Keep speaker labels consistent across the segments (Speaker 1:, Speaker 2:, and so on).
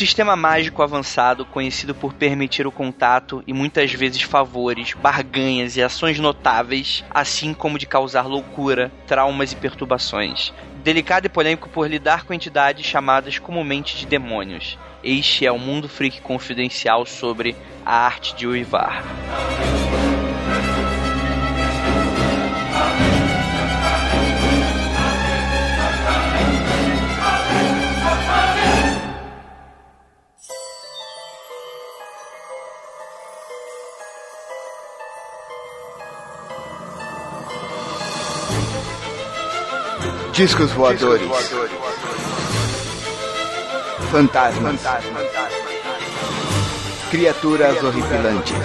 Speaker 1: sistema mágico avançado conhecido por permitir o contato e muitas vezes favores, barganhas e ações notáveis, assim como de causar loucura, traumas e perturbações. Delicado e polêmico por lidar com entidades chamadas comumente de demônios. Este é o Mundo Freak Confidencial sobre a arte de uivar.
Speaker 2: Discos voadores. Fantasmas. Criaturas horripilantes.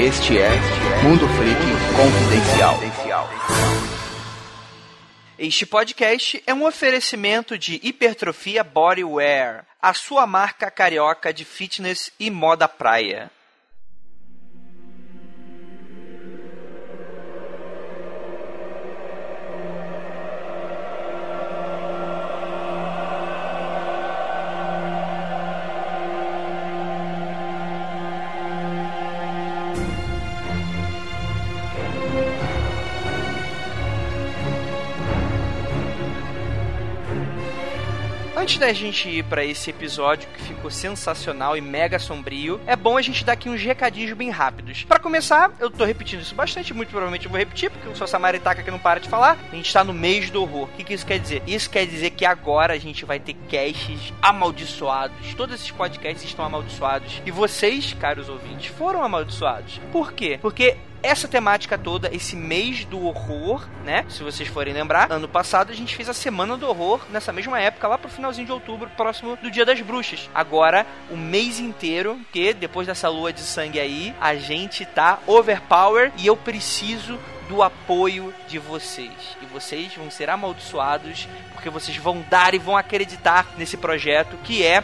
Speaker 2: Este é Mundo Freak Confidencial.
Speaker 1: Este podcast é um oferecimento de Hipertrofia Bodywear, a sua marca carioca de fitness e moda praia. Antes da gente ir para esse episódio que ficou sensacional e mega sombrio, é bom a gente dar aqui uns recadinhos bem rápidos. Para começar, eu tô repetindo isso bastante, muito provavelmente eu vou repetir, porque eu sou Samaritaca que não para de falar. A gente tá no mês do horror. O que, que isso quer dizer? Isso quer dizer que agora a gente vai ter casts amaldiçoados. Todos esses podcasts estão amaldiçoados. E vocês, caros ouvintes, foram amaldiçoados. Por quê? Porque essa temática toda, esse mês do horror, né? Se vocês forem lembrar, ano passado a gente fez a semana do horror nessa mesma época, lá pro finalzinho de outubro, próximo do Dia das Bruxas. Agora, o mês inteiro, que depois dessa lua de sangue aí, a gente tá overpower e eu preciso do apoio de vocês. E vocês vão ser amaldiçoados porque vocês vão dar e vão acreditar nesse projeto que é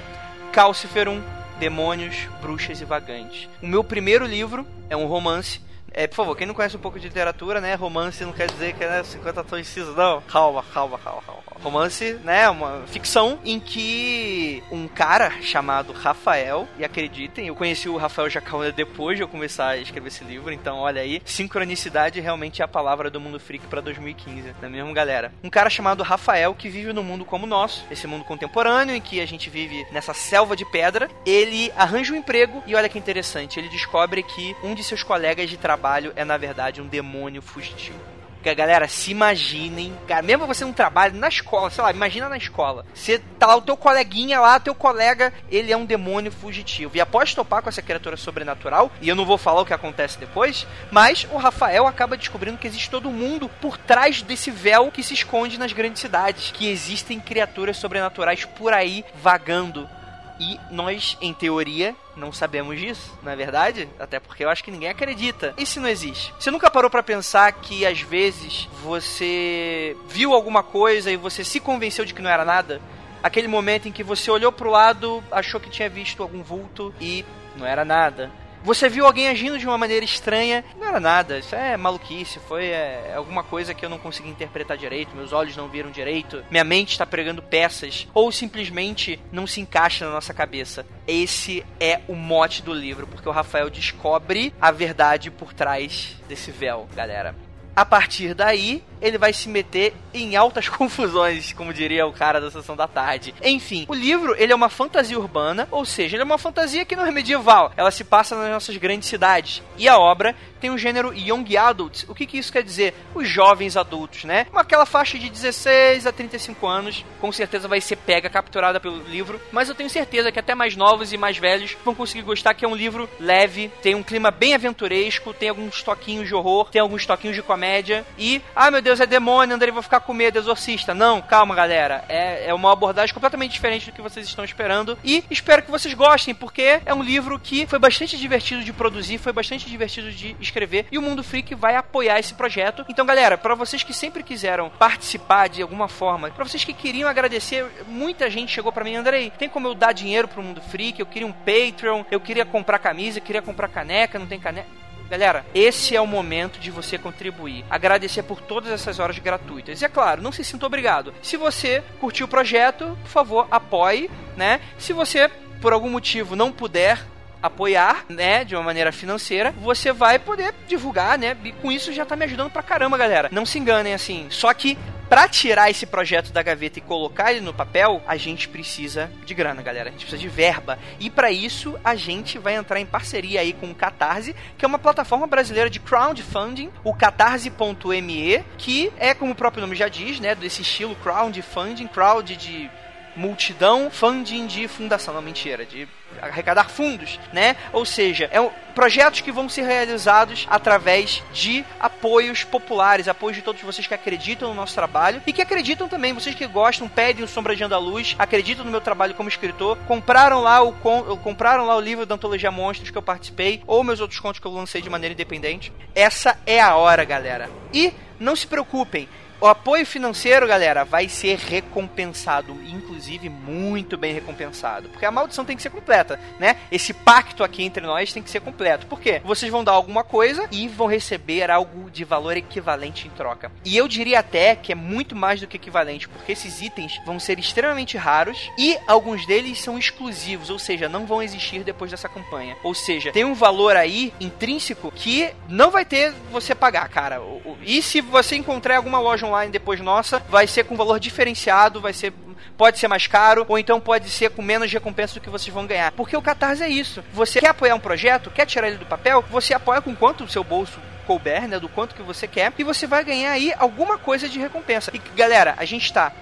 Speaker 1: Calciferum, Demônios, Bruxas e Vagantes. O meu primeiro livro é um romance é, por favor, quem não conhece um pouco de literatura, né? Romance não quer dizer que é né, 50 tons incisos, não. Calma, calma, calma, calma. Romance, né? Uma ficção em que um cara chamado Rafael, e acreditem, eu conheci o Rafael Jacaúna depois de eu começar a escrever esse livro, então olha aí, sincronicidade realmente é a palavra do mundo freak para 2015, não é mesmo, galera? Um cara chamado Rafael que vive num mundo como o nosso, esse mundo contemporâneo em que a gente vive nessa selva de pedra, ele arranja um emprego e olha que interessante, ele descobre que um de seus colegas de trabalho é na verdade um demônio fugitivo. Porque, galera, se imaginem, cara, mesmo você não trabalha na escola, sei lá, imagina na escola. Você tá lá, o teu coleguinha lá, teu colega, ele é um demônio fugitivo. E após topar com essa criatura sobrenatural, e eu não vou falar o que acontece depois, mas o Rafael acaba descobrindo que existe todo mundo por trás desse véu que se esconde nas grandes cidades. Que existem criaturas sobrenaturais por aí vagando e nós, em teoria, não sabemos disso, não é verdade? Até porque eu acho que ninguém acredita. E se não existe? Você nunca parou para pensar que às vezes você viu alguma coisa e você se convenceu de que não era nada? Aquele momento em que você olhou pro lado, achou que tinha visto algum vulto e não era nada. Você viu alguém agindo de uma maneira estranha, não era nada, isso é maluquice, foi é, alguma coisa que eu não consegui interpretar direito, meus olhos não viram direito, minha mente está pregando peças, ou simplesmente não se encaixa na nossa cabeça. Esse é o mote do livro, porque o Rafael descobre a verdade por trás desse véu, galera. A partir daí, ele vai se meter em altas confusões, como diria o cara da sessão da tarde. Enfim, o livro, ele é uma fantasia urbana, ou seja, ele é uma fantasia que não é medieval, ela se passa nas nossas grandes cidades. E a obra tem o gênero Young Adult. O que, que isso quer dizer? Os jovens adultos, né? Aquela faixa de 16 a 35 anos, com certeza vai ser pega, capturada pelo livro, mas eu tenho certeza que até mais novos e mais velhos vão conseguir gostar, que é um livro leve, tem um clima bem aventuresco, tem alguns toquinhos de horror, tem alguns toquinhos de comédia, e, ah meu Deus, é demônio, Andrei, vou ficar com medo, exorcista. Não, calma galera, é, é uma abordagem completamente diferente do que vocês estão esperando, e espero que vocês gostem, porque é um livro que foi bastante divertido de produzir, foi bastante divertido de escrever e o Mundo Freak vai apoiar esse projeto. Então, galera, para vocês que sempre quiseram participar de alguma forma, para vocês que queriam agradecer, muita gente chegou para mim, Andrei, tem como eu dar dinheiro pro Mundo Freak? Eu queria um Patreon, eu queria comprar camisa, eu queria comprar caneca, não tem caneca Galera, esse é o momento de você contribuir. Agradecer por todas essas horas gratuitas. E é claro, não se sinta obrigado. Se você curtiu o projeto, por favor, apoie, né? Se você, por algum motivo, não puder apoiar, né, de uma maneira financeira, você vai poder divulgar, né? E com isso já tá me ajudando pra caramba, galera. Não se enganem assim. Só que para tirar esse projeto da gaveta e colocar ele no papel, a gente precisa de grana, galera. A gente precisa de verba. E para isso, a gente vai entrar em parceria aí com o Catarse, que é uma plataforma brasileira de crowdfunding, o catarse.me, que é como o próprio nome já diz, né, desse estilo crowdfunding, crowd de multidão, funding de fundação, não mentira, de arrecadar fundos, né? Ou seja, é um, projetos que vão ser realizados através de apoios populares, apoios de todos vocês que acreditam no nosso trabalho e que acreditam também, vocês que gostam, pedem o Sombra de Andaluz, acreditam no meu trabalho como escritor, compraram lá o compraram lá o livro da antologia Monstros que eu participei ou meus outros contos que eu lancei de maneira independente. Essa é a hora, galera. E não se preocupem, o apoio financeiro, galera, vai ser recompensado, inclusive muito bem recompensado, porque a maldição tem que ser completa, né? Esse pacto aqui entre nós tem que ser completo. Por quê? Vocês vão dar alguma coisa e vão receber algo de valor equivalente em troca. E eu diria até que é muito mais do que equivalente, porque esses itens vão ser extremamente raros e alguns deles são exclusivos, ou seja, não vão existir depois dessa campanha. Ou seja, tem um valor aí intrínseco que não vai ter você pagar, cara. E se você encontrar alguma loja online depois nossa, vai ser com valor diferenciado, vai ser pode ser mais caro, ou então pode ser com menos recompensa do que vocês vão ganhar. Porque o Catarse é isso. Você quer apoiar um projeto, quer tirar ele do papel, você apoia com quanto o seu bolso couber, né, do quanto que você quer, e você vai ganhar aí alguma coisa de recompensa. E galera, a gente tá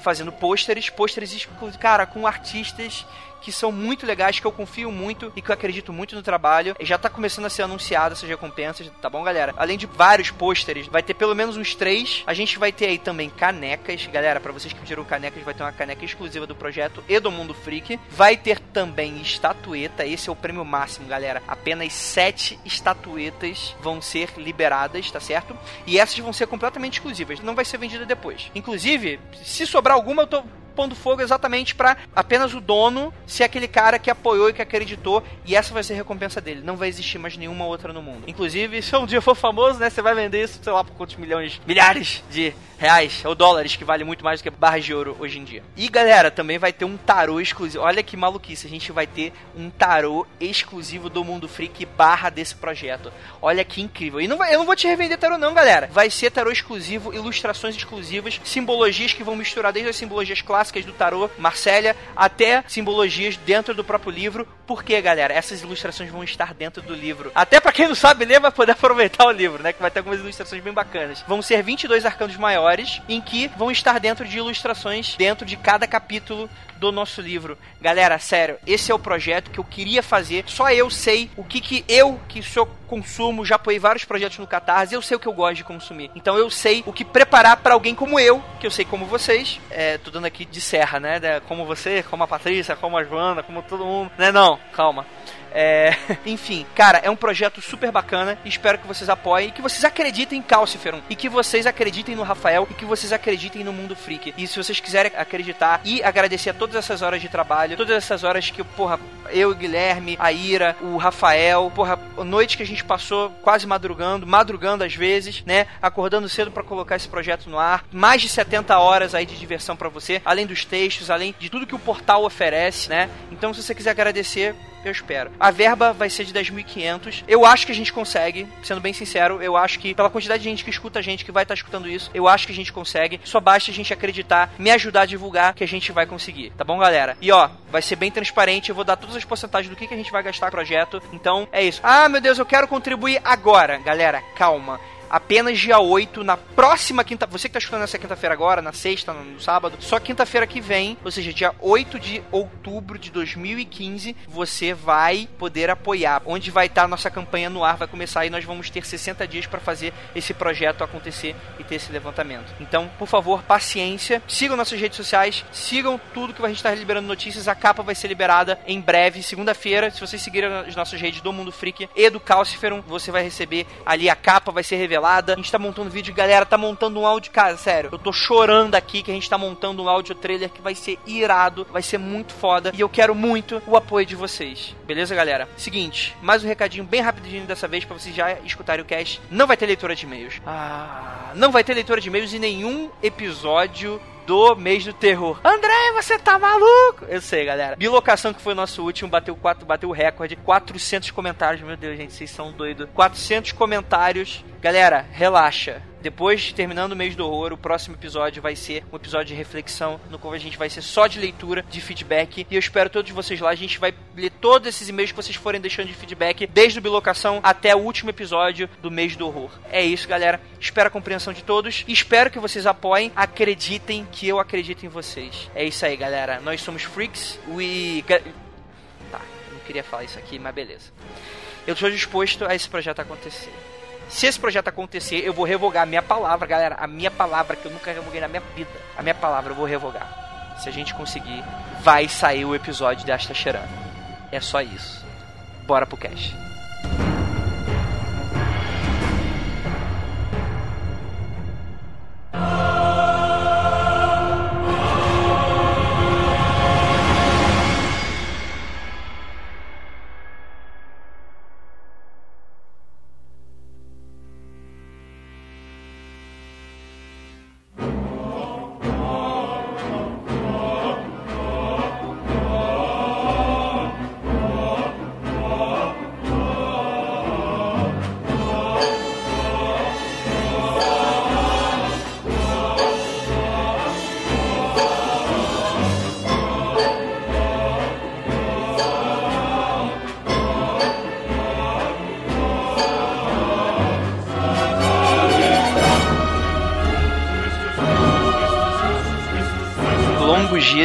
Speaker 1: fazendo pôsteres, pôsteres, cara, com artistas que são muito legais, que eu confio muito e que eu acredito muito no trabalho. Já tá começando a ser anunciado essas recompensas, tá bom, galera? Além de vários pôsteres, vai ter pelo menos uns três. A gente vai ter aí também canecas. Galera, para vocês que pediram canecas, vai ter uma caneca exclusiva do projeto e do Mundo Freak. Vai ter também estatueta. Esse é o prêmio máximo, galera. Apenas sete estatuetas vão ser liberadas, tá certo? E essas vão ser completamente exclusivas. Não vai ser vendida depois. Inclusive, se sobrar alguma, eu tô pondo fogo exatamente para apenas o dono ser aquele cara que apoiou e que acreditou, e essa vai ser a recompensa dele. Não vai existir mais nenhuma outra no mundo. Inclusive, se um dia for famoso, né, você vai vender isso, sei lá, por quantos milhões, milhares de reais ou dólares, que vale muito mais do que barras de ouro hoje em dia. E galera, também vai ter um tarô exclusivo. Olha que maluquice, a gente vai ter um tarô exclusivo do Mundo Freak barra desse projeto. Olha que incrível. E não vai, eu não vou te revender tarô não, galera. Vai ser tarô exclusivo, ilustrações exclusivas, simbologias que vão misturar desde as simbologias clássicas do tarô, Marcélia, até simbologias dentro do próprio livro. Porque, galera, essas ilustrações vão estar dentro do livro. Até para quem não sabe ler, vai poder aproveitar o livro, né? Que vai ter algumas ilustrações bem bacanas. Vão ser 22 arcanos maiores em que vão estar dentro de ilustrações dentro de cada capítulo do nosso livro. Galera, sério, esse é o projeto que eu queria fazer. Só eu sei o que que eu, que sou consumo, já apoiei vários projetos no Catarse, eu sei o que eu gosto de consumir. Então eu sei o que preparar para alguém como eu, que eu sei como vocês. É, tô dando aqui de serra, né? Como você, como a Patrícia, como a Joana, como todo mundo. Né? Não, calma. É, enfim, cara, é um projeto super bacana. Espero que vocês apoiem, que vocês acreditem em Calciferum e que vocês acreditem no Rafael e que vocês acreditem no Mundo Freak. E se vocês quiserem acreditar e agradecer a todas essas horas de trabalho, todas essas horas que, porra, eu, o Guilherme, a Ira, o Rafael, porra, noite que a gente passou quase madrugando, madrugando às vezes, né? Acordando cedo para colocar esse projeto no ar. Mais de 70 horas aí de diversão para você, além dos textos, além de tudo que o portal oferece, né? Então, se você quiser agradecer, eu espero. A verba vai ser de 10.500. Eu acho que a gente consegue, sendo bem sincero, eu acho que pela quantidade de gente que escuta a gente, que vai estar tá escutando isso, eu acho que a gente consegue. Só basta a gente acreditar, me ajudar a divulgar que a gente vai conseguir. Tá bom, galera? E ó, vai ser bem transparente, eu vou dar todas as porcentagens do que, que a gente vai gastar no projeto. Então, é isso. Ah, meu Deus, eu quero contribuir agora. Galera, calma apenas dia 8, na próxima quinta. Você que tá escutando nessa quinta-feira agora, na sexta, no sábado, só quinta-feira que vem, ou seja, dia 8 de outubro de 2015, você vai poder apoiar. Onde vai estar tá a nossa campanha no ar, vai começar e nós vamos ter 60 dias para fazer esse projeto acontecer e ter esse levantamento. Então, por favor, paciência, sigam nossas redes sociais, sigam tudo que a gente está liberando notícias. A capa vai ser liberada em breve, segunda-feira. Se vocês seguirem as nossas redes do Mundo Freak e do Calciferum, você vai receber ali a capa, vai ser revelada revelada. A gente tá montando vídeo, galera, tá montando um áudio, cara, sério. Eu tô chorando aqui que a gente tá montando um áudio trailer que vai ser irado, vai ser muito foda. E eu quero muito o apoio de vocês. Beleza, galera? Seguinte, mais um recadinho bem rapidinho dessa vez para vocês já escutarem o cast. Não vai ter leitura de e-mails. Ah, não vai ter leitura de e-mails em nenhum episódio do mês do terror. André, você tá maluco? Eu sei, galera. Bilocação, que foi o nosso último, bateu, quatro, bateu o recorde. 400 comentários. Meu Deus, gente, vocês são doidos. 400 comentários. Galera, relaxa. Depois, terminando o mês do horror, o próximo episódio vai ser um episódio de reflexão, no qual a gente vai ser só de leitura, de feedback. E eu espero todos vocês lá. A gente vai ler todos esses e-mails que vocês forem deixando de feedback, desde o Bilocação até o último episódio do mês do horror. É isso, galera. Espero a compreensão de todos. Espero que vocês apoiem. Acreditem que eu acredito em vocês. É isso aí, galera. Nós somos freaks. We. Tá, não queria falar isso aqui, mas beleza. Eu estou disposto a esse projeto acontecer. Se esse projeto acontecer, eu vou revogar a minha palavra, galera. A minha palavra que eu nunca revoguei na minha vida. A minha palavra eu vou revogar. Se a gente conseguir, vai sair o episódio de Asta Cheirando. É só isso. Bora pro cast.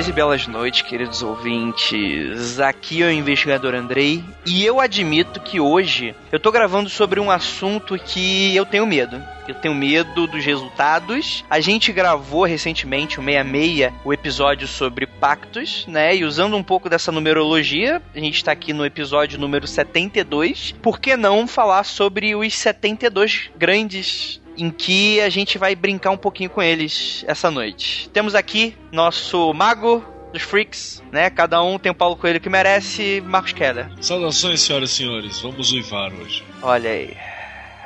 Speaker 1: E belas noites, queridos ouvintes. Aqui é o investigador Andrei e eu admito que hoje eu tô gravando sobre um assunto que eu tenho medo. Eu tenho medo dos resultados. A gente gravou recentemente, o 66, o episódio sobre pactos, né? E usando um pouco dessa numerologia, a gente tá aqui no episódio número 72. Por que não falar sobre os 72 grandes em que a gente vai brincar um pouquinho com eles essa noite. Temos aqui nosso mago dos freaks, né? Cada um tem o Paulo Coelho que merece, Marcos Keller.
Speaker 3: Saudações, senhoras e senhores. Vamos uivar hoje.
Speaker 1: Olha aí.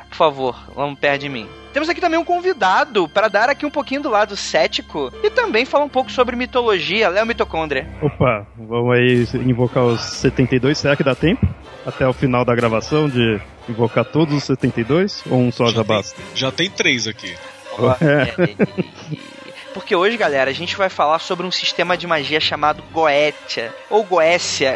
Speaker 1: Por favor, vamos perto de mim. Temos aqui também um convidado para dar aqui um pouquinho do lado cético e também falar um pouco sobre mitologia, Léo Mitocôndria.
Speaker 4: Opa, vamos aí invocar os 72, será que dá tempo? Até o final da gravação de invocar todos os 72? Ou um só já,
Speaker 3: já
Speaker 4: basta?
Speaker 3: Tem, já tem três aqui.
Speaker 1: Porque hoje, galera, a gente vai falar sobre um sistema de magia chamado Goetia, ou Goécia.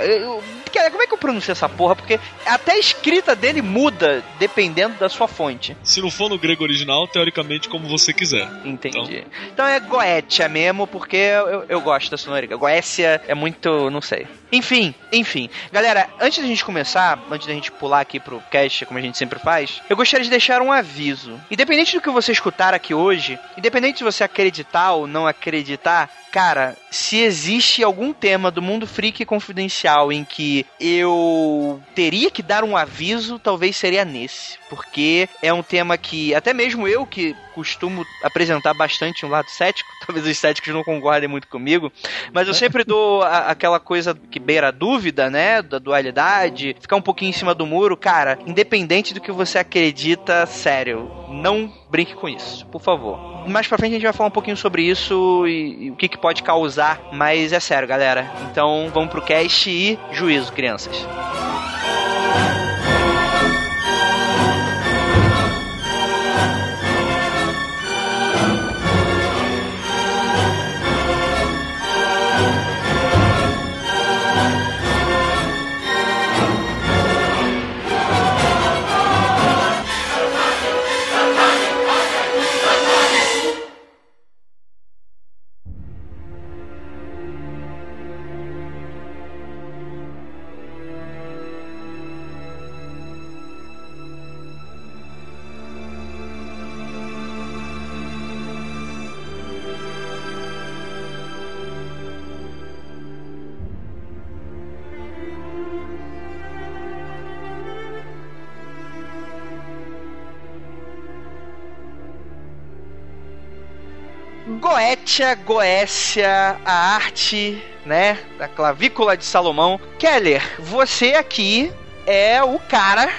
Speaker 1: Cara, como é que eu pronuncio essa porra? Porque até a escrita dele muda dependendo da sua fonte.
Speaker 3: Se não for no grego original, teoricamente como você quiser.
Speaker 1: Entendi. Então, então é Goetia mesmo, porque eu, eu gosto da sonoridade. Goécia é muito. não sei. Enfim, enfim. Galera, antes da gente começar, antes da gente pular aqui pro cast, como a gente sempre faz, eu gostaria de deixar um aviso. Independente do que você escutar aqui hoje, independente de você acreditar ou não acreditar, cara, se existe algum tema do mundo freak confidencial em que eu teria que dar um aviso, talvez seria nesse. Porque é um tema que, até mesmo eu que costumo apresentar bastante um lado cético, talvez os céticos não concordem muito comigo, mas eu sempre dou a, aquela coisa que beira a dúvida, né, da dualidade, ficar um pouquinho em cima do muro, cara, independente do que você acredita, sério, não brinque com isso, por favor. Mais pra frente a gente vai falar um pouquinho sobre isso e, e o que, que pode causar, mas é sério, galera. Então vamos pro cast e juízo, crianças. Goetia, Goécia, a arte, né, da clavícula de Salomão. Keller, você aqui é o cara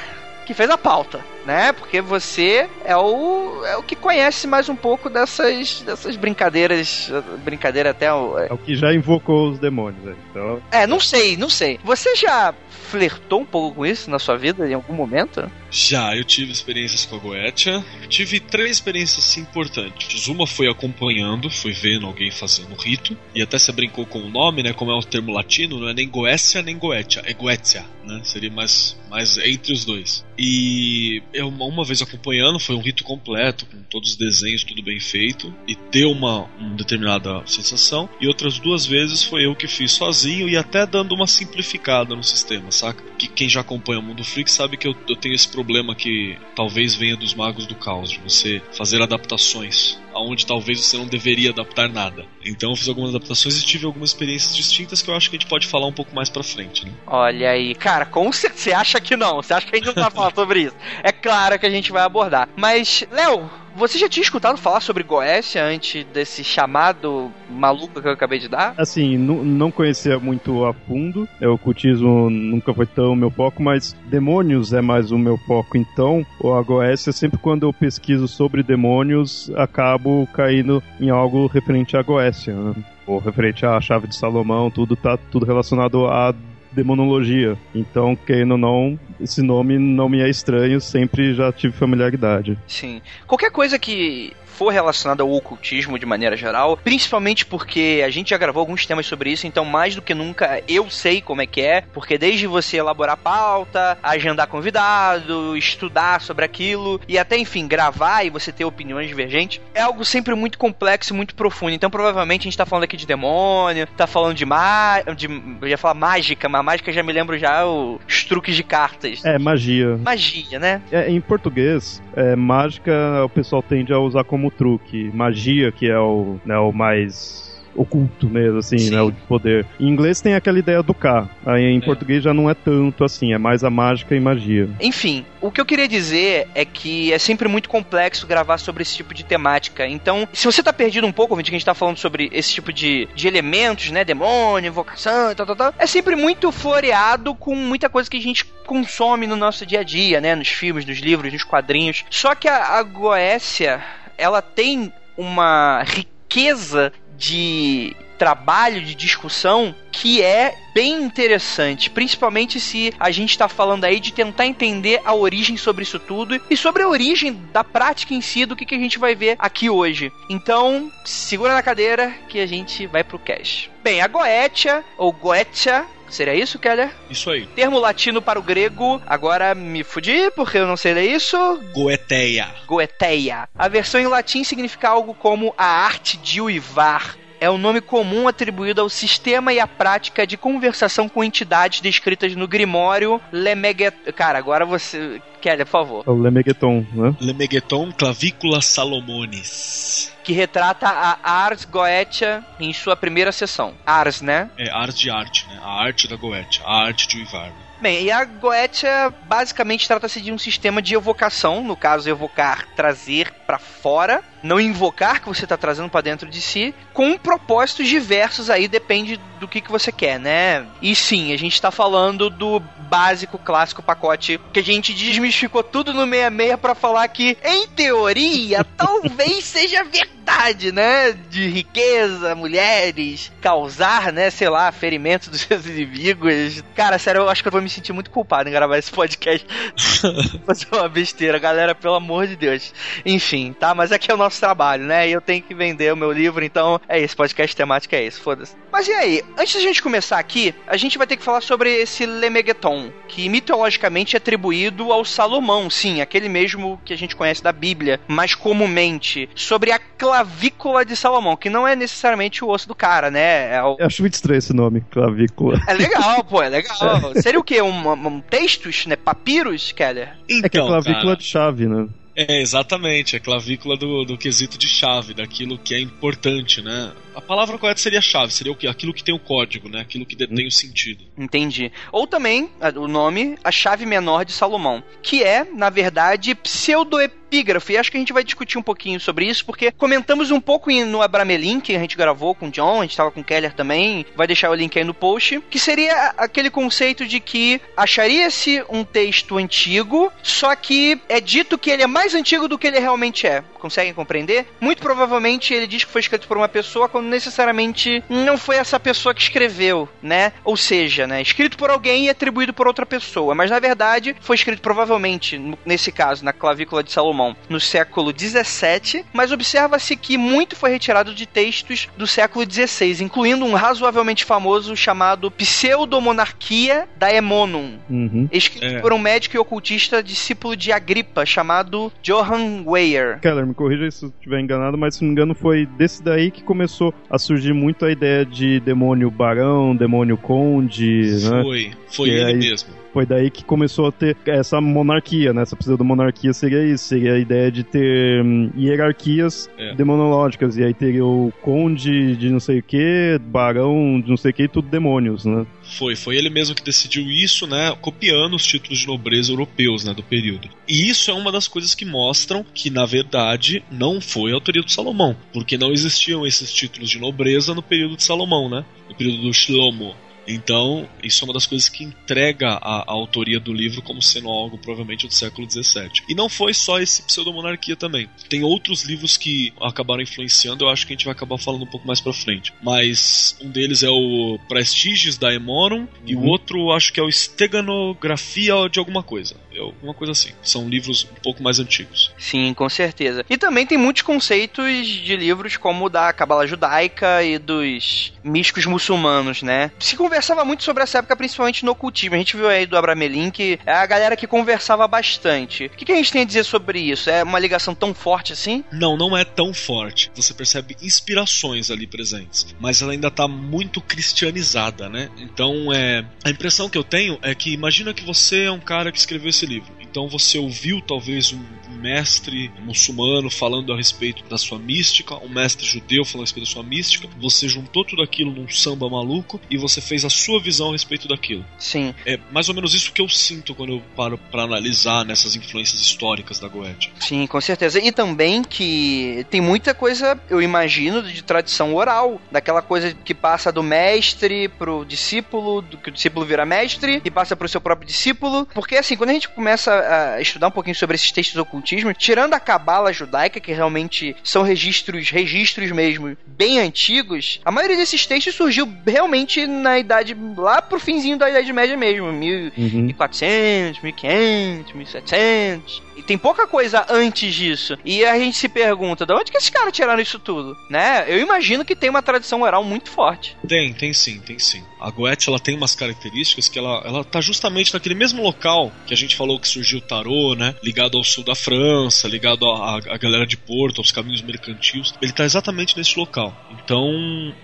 Speaker 1: que fez a pauta, né? Porque você é o, é o que conhece mais um pouco dessas, dessas brincadeiras, brincadeira até o,
Speaker 4: É o que já invocou os demônios. né? Então,
Speaker 1: é, não sei, não sei. Você já flertou um pouco com isso na sua vida em algum momento?
Speaker 3: Já, eu tive experiências com a Goetia. Tive três experiências assim, importantes. Uma foi acompanhando, fui vendo alguém fazendo o rito. E até você brincou com o nome, né? Como é um termo latino, não é nem Goécia nem Goetia, é Goetia, né? Seria mais, mais entre os dois. E eu uma vez acompanhando, foi um rito completo, com todos os desenhos, tudo bem feito. E deu uma, uma determinada sensação. E outras duas vezes foi eu que fiz sozinho e até dando uma simplificada no sistema, saca? Que quem já acompanha o Mundo Freak sabe que eu, eu tenho esse problema que talvez venha dos magos do caos, de você fazer adaptações aonde talvez você não deveria adaptar nada. Então eu fiz algumas adaptações e tive algumas experiências distintas que eu acho que a gente pode falar um pouco mais pra frente, né?
Speaker 1: Olha aí, cara, como você acha que não? Você acha que a gente não vai falar sobre isso? É claro que a gente vai abordar. Mas, Léo, você já tinha escutado falar sobre Goécia antes desse chamado maluco que eu acabei de dar?
Speaker 4: assim, não conhecia muito a fundo. É, O ocultismo nunca foi tão meu foco, mas demônios é mais o meu foco. Então, o Agoécia, sempre quando eu pesquiso sobre demônios, acabo caindo em algo referente a Goécia. Né? Ou referente à chave de Salomão, tudo tá tudo relacionado à demonologia. Então, querendo ou não, esse nome não me é estranho, sempre já tive familiaridade.
Speaker 1: Sim. Qualquer coisa que for relacionada ao ocultismo de maneira geral, principalmente porque a gente já gravou alguns temas sobre isso, então mais do que nunca eu sei como é que é, porque desde você elaborar pauta, agendar convidado, estudar sobre aquilo e até enfim gravar e você ter opiniões divergentes, é algo sempre muito complexo e muito profundo. Então provavelmente a gente tá falando aqui de demônio, tá falando de má, de eu ia falar mágica, mas mágica já me lembro já os truques de cartas.
Speaker 4: É, magia.
Speaker 1: Magia, né?
Speaker 4: É, em português, é, mágica o pessoal tende a usar como truque. Magia, que é o, né, o mais oculto mesmo, assim,
Speaker 1: Sim.
Speaker 4: né, o de poder. Em inglês tem aquela ideia do K. Aí em
Speaker 3: É.
Speaker 4: português já não é tanto assim, é mais a mágica e magia.
Speaker 1: Enfim, o que eu queria dizer é que é sempre muito complexo gravar sobre esse tipo de temática. Então, se você tá perdido um pouco, ouvinte, que a gente tá falando sobre esse tipo de, de elementos, né? Demônio, invocação e tal, tal, tal. É sempre muito floreado com muita coisa que a gente consome no nosso dia a dia, né? Nos filmes, nos livros, nos quadrinhos. Só que a, a Goécia, ela tem uma riqueza de trabalho, de discussão que é bem interessante, principalmente se a gente está falando aí de tentar entender a origem sobre isso tudo e sobre a origem da prática em si do que, que a gente vai ver aqui hoje. Então, segura na cadeira que a gente vai pro cast. Bem, a Goetia, ou Goetia, seria isso, Keller?
Speaker 3: Isso aí.
Speaker 1: Termo latino para o grego, agora me fudi porque eu não sei ler isso.
Speaker 3: Goeteia.
Speaker 1: Goeteia. A versão em latim significa algo como a arte de uivar. É o nome comum atribuído ao sistema e à prática de conversação com entidades descritas no Grimório Lemeget... Cara, agora você... Kelly, por favor.
Speaker 4: É o Lemegeton, né?
Speaker 3: Lemegeton clavícula salomonis.
Speaker 1: Que retrata a Ars Goetia em sua primeira sessão. Ars, né?
Speaker 3: É arte de arte, né? A arte da Goetia. A arte de Uivar.
Speaker 1: Bem, e a Goetia basicamente trata-se de um sistema de evocação, no caso, evocar, trazer pra fora, não invocar que você tá trazendo pra dentro de si, com propósitos diversos aí, depende do que, que você quer, né? E sim, a gente tá falando do básico, clássico pacote que a gente desmistificou tudo no 66 pra falar que, em teoria, talvez seja verdade, né? De riqueza, mulheres, causar, né, sei lá, ferimentos dos seus inimigos. Cara, sério, eu acho que eu vou me sentir muito culpado em gravar esse podcast. Fazer uma besteira, galera, pelo amor de Deus. Enfim, tá? Mas aqui é o nosso trabalho, né? E eu tenho que vender o meu livro, então é isso, podcast temático é isso, foda-se. Mas e aí, antes da gente começar aqui, a gente vai ter que falar sobre esse Lemegeton, que mitologicamente é atribuído ao Salomão, sim, aquele mesmo que a gente conhece da Bíblia, mais comumente, sobre a clavícula de Salomão, que não é necessariamente o osso do cara, né? É, o-
Speaker 4: Eu acho muito estranho esse nome, clavícula.
Speaker 1: é legal, pô, é legal. Seria o quê? Um, um textos, né? Papiros, Keller?
Speaker 3: Então,
Speaker 4: É que é clavícula
Speaker 3: cara,
Speaker 4: de chave, né?
Speaker 3: É, exatamente, a clavícula do, do quesito de chave, daquilo que é importante, né? A palavra correta seria chave, seria o que? Aquilo que tem o código, né? Aquilo que detém o sentido.
Speaker 1: Entendi. Ou também, o nome, a chave menor de Salomão, que é, na verdade, pseudoepígrafe. E acho que a gente vai discutir um pouquinho sobre isso, porque comentamos um pouco no Abramelin, que a gente gravou com o John, a gente tava com o Keller também, vai deixar o link aí no post, que seria aquele conceito de que acharia-se um texto antigo, só que é dito que ele é mais antigo do que ele realmente é. Conseguem compreender? Muito provavelmente ele diz que foi escrito por uma pessoa, quando necessariamente não foi essa pessoa que escreveu, né? Ou seja, né, escrito por alguém e atribuído por outra pessoa, mas na verdade foi escrito provavelmente, nesse caso, na clavícula de Salomão, no século 17, mas observa-se que muito foi retirado de textos do século 16, incluindo um razoavelmente famoso chamado Pseudomonarquia Daemonum,
Speaker 4: Uhum.
Speaker 1: escrito
Speaker 3: É.
Speaker 1: por um médico e ocultista discípulo de Agripa chamado Johann Weyer.
Speaker 4: Keller, me corrija se eu estiver enganado, mas se não me engano foi desse daí que começou a surgir muito a ideia de demônio barão, demônio conde, né?
Speaker 3: Foi, foi ele
Speaker 4: aí-
Speaker 3: mesmo.
Speaker 4: Foi daí que começou a ter essa monarquia, né? Essa pseudo-monarquia seria isso, seria a ideia de ter hum, hierarquias
Speaker 3: É.
Speaker 4: demonológicas, e aí teria o conde de não sei o que, barão de não sei o que, tudo demônios, né?
Speaker 3: Foi, foi ele mesmo que decidiu isso, né? Copiando os títulos de nobreza europeus, né? Do período. E isso é uma das coisas que mostram que, na verdade, não foi a autoria do Salomão. Porque não existiam esses títulos de nobreza no período de Salomão, né? No período do Shlomo. Então, isso é uma das coisas que entrega a, a autoria do livro como sendo algo provavelmente do século XVII. E não foi só esse pseudomonarquia também. Tem outros livros que acabaram influenciando, eu acho que a gente vai acabar falando um pouco mais pra frente. Mas um deles é o Prestiges da Emorum e o
Speaker 4: Uhum.
Speaker 3: outro eu acho que é o Steganografia de alguma coisa. É alguma coisa assim. São livros um pouco mais antigos.
Speaker 1: Sim, com certeza. E também tem muitos conceitos de livros como o da Cabala Judaica e dos místicos muçulmanos, né? Se conversava muito sobre essa época, principalmente no ocultismo. A gente viu aí do Abramelin que é a galera que conversava bastante. O que, que a gente tem a dizer sobre isso? É uma ligação tão forte assim?
Speaker 3: Não, não é tão forte. Você percebe inspirações ali presentes, mas ela ainda tá muito cristianizada, né? Então, é, a impressão que eu tenho é que imagina que você é um cara que escreveu esse livro. Então você ouviu talvez um mestre muçulmano falando a respeito da sua mística, um mestre judeu falando a respeito da sua mística, você juntou tudo aquilo num samba maluco e você fez a sua visão a respeito daquilo.
Speaker 1: Sim.
Speaker 3: É mais ou menos isso que eu sinto quando eu paro para analisar nessas influências históricas da Goethe.
Speaker 1: Sim, com certeza. E também que tem muita coisa, eu imagino, de tradição oral, daquela coisa que passa do mestre pro discípulo, do que o discípulo vira mestre e passa pro seu próprio discípulo. Porque assim, quando a gente começa a estudar um pouquinho sobre esses textos do ocultismo, tirando a cabala judaica, que realmente são registros, registros mesmo, bem antigos, a maioria desses textos surgiu realmente na idade, lá pro finzinho da Idade Média mesmo, mil,
Speaker 4: Uhum.
Speaker 1: 1400, 1500, 1700. E tem pouca coisa antes disso. E a gente se pergunta, de onde que esses caras tiraram isso tudo? Né? Eu imagino que tem uma tradição oral muito forte.
Speaker 3: Tem, tem sim, tem sim. A Goethe ela tem umas características que ela, ela tá justamente naquele mesmo local que a gente falou que surgiu o tarô, né? Ligado ao sul da França, ligado à galera de Porto, aos caminhos mercantis. Ele tá exatamente nesse local. Então,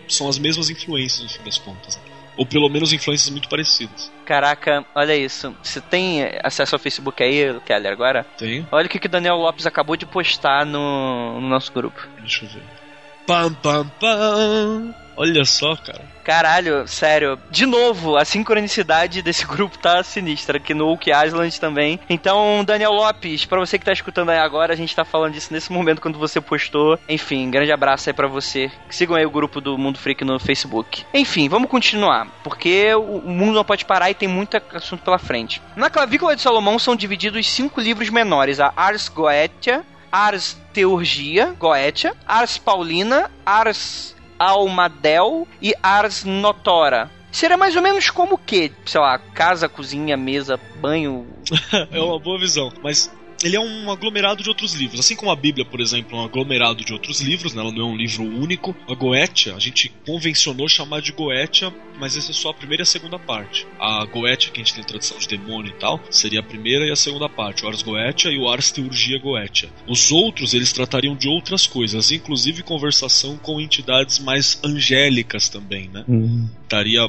Speaker 3: são as mesmas influências no fim das contas. né? Ou pelo menos influências muito parecidas.
Speaker 1: Caraca, olha isso. Você tem acesso ao Facebook aí, Keller, agora?
Speaker 3: Tem?
Speaker 1: Olha o que que o Daniel Lopes acabou de postar no, no nosso grupo.
Speaker 3: Deixa eu ver. Pam, pam, pam. Olha só, cara.
Speaker 1: Caralho, sério. De novo, a sincronicidade desse grupo tá sinistra, aqui no Oak Island também. Então, Daniel Lopes, pra você que tá escutando aí agora, a gente tá falando disso nesse momento quando você postou. Enfim, grande abraço aí pra você. Sigam aí o grupo do Mundo Freak no Facebook. Enfim, vamos continuar, porque o mundo não pode parar e tem muito assunto pela frente. Na clavícula de Salomão são divididos cinco livros menores: a Ars Goetia, Ars Teurgia, Goetia, Ars Paulina, Ars Almadel e Ars Notora. Seria mais ou menos como o quê? Sei lá, casa, cozinha, mesa, banho.
Speaker 3: é uma boa visão. Mas ele é um aglomerado de outros livros. Assim como a Bíblia, por exemplo, é um aglomerado de outros livros, né? ela não é um livro único. A Goetia, a gente convencionou chamar de Goetia, mas essa é só a primeira e a segunda parte. A Goetia, que a gente tem tradução de demônio e tal, seria a primeira e a segunda parte. O Ars Goetia e o Ars Teurgia Goetia. Os outros, eles tratariam de outras coisas, inclusive conversação com entidades mais angélicas também, né?
Speaker 4: Uhum.
Speaker 3: estaria,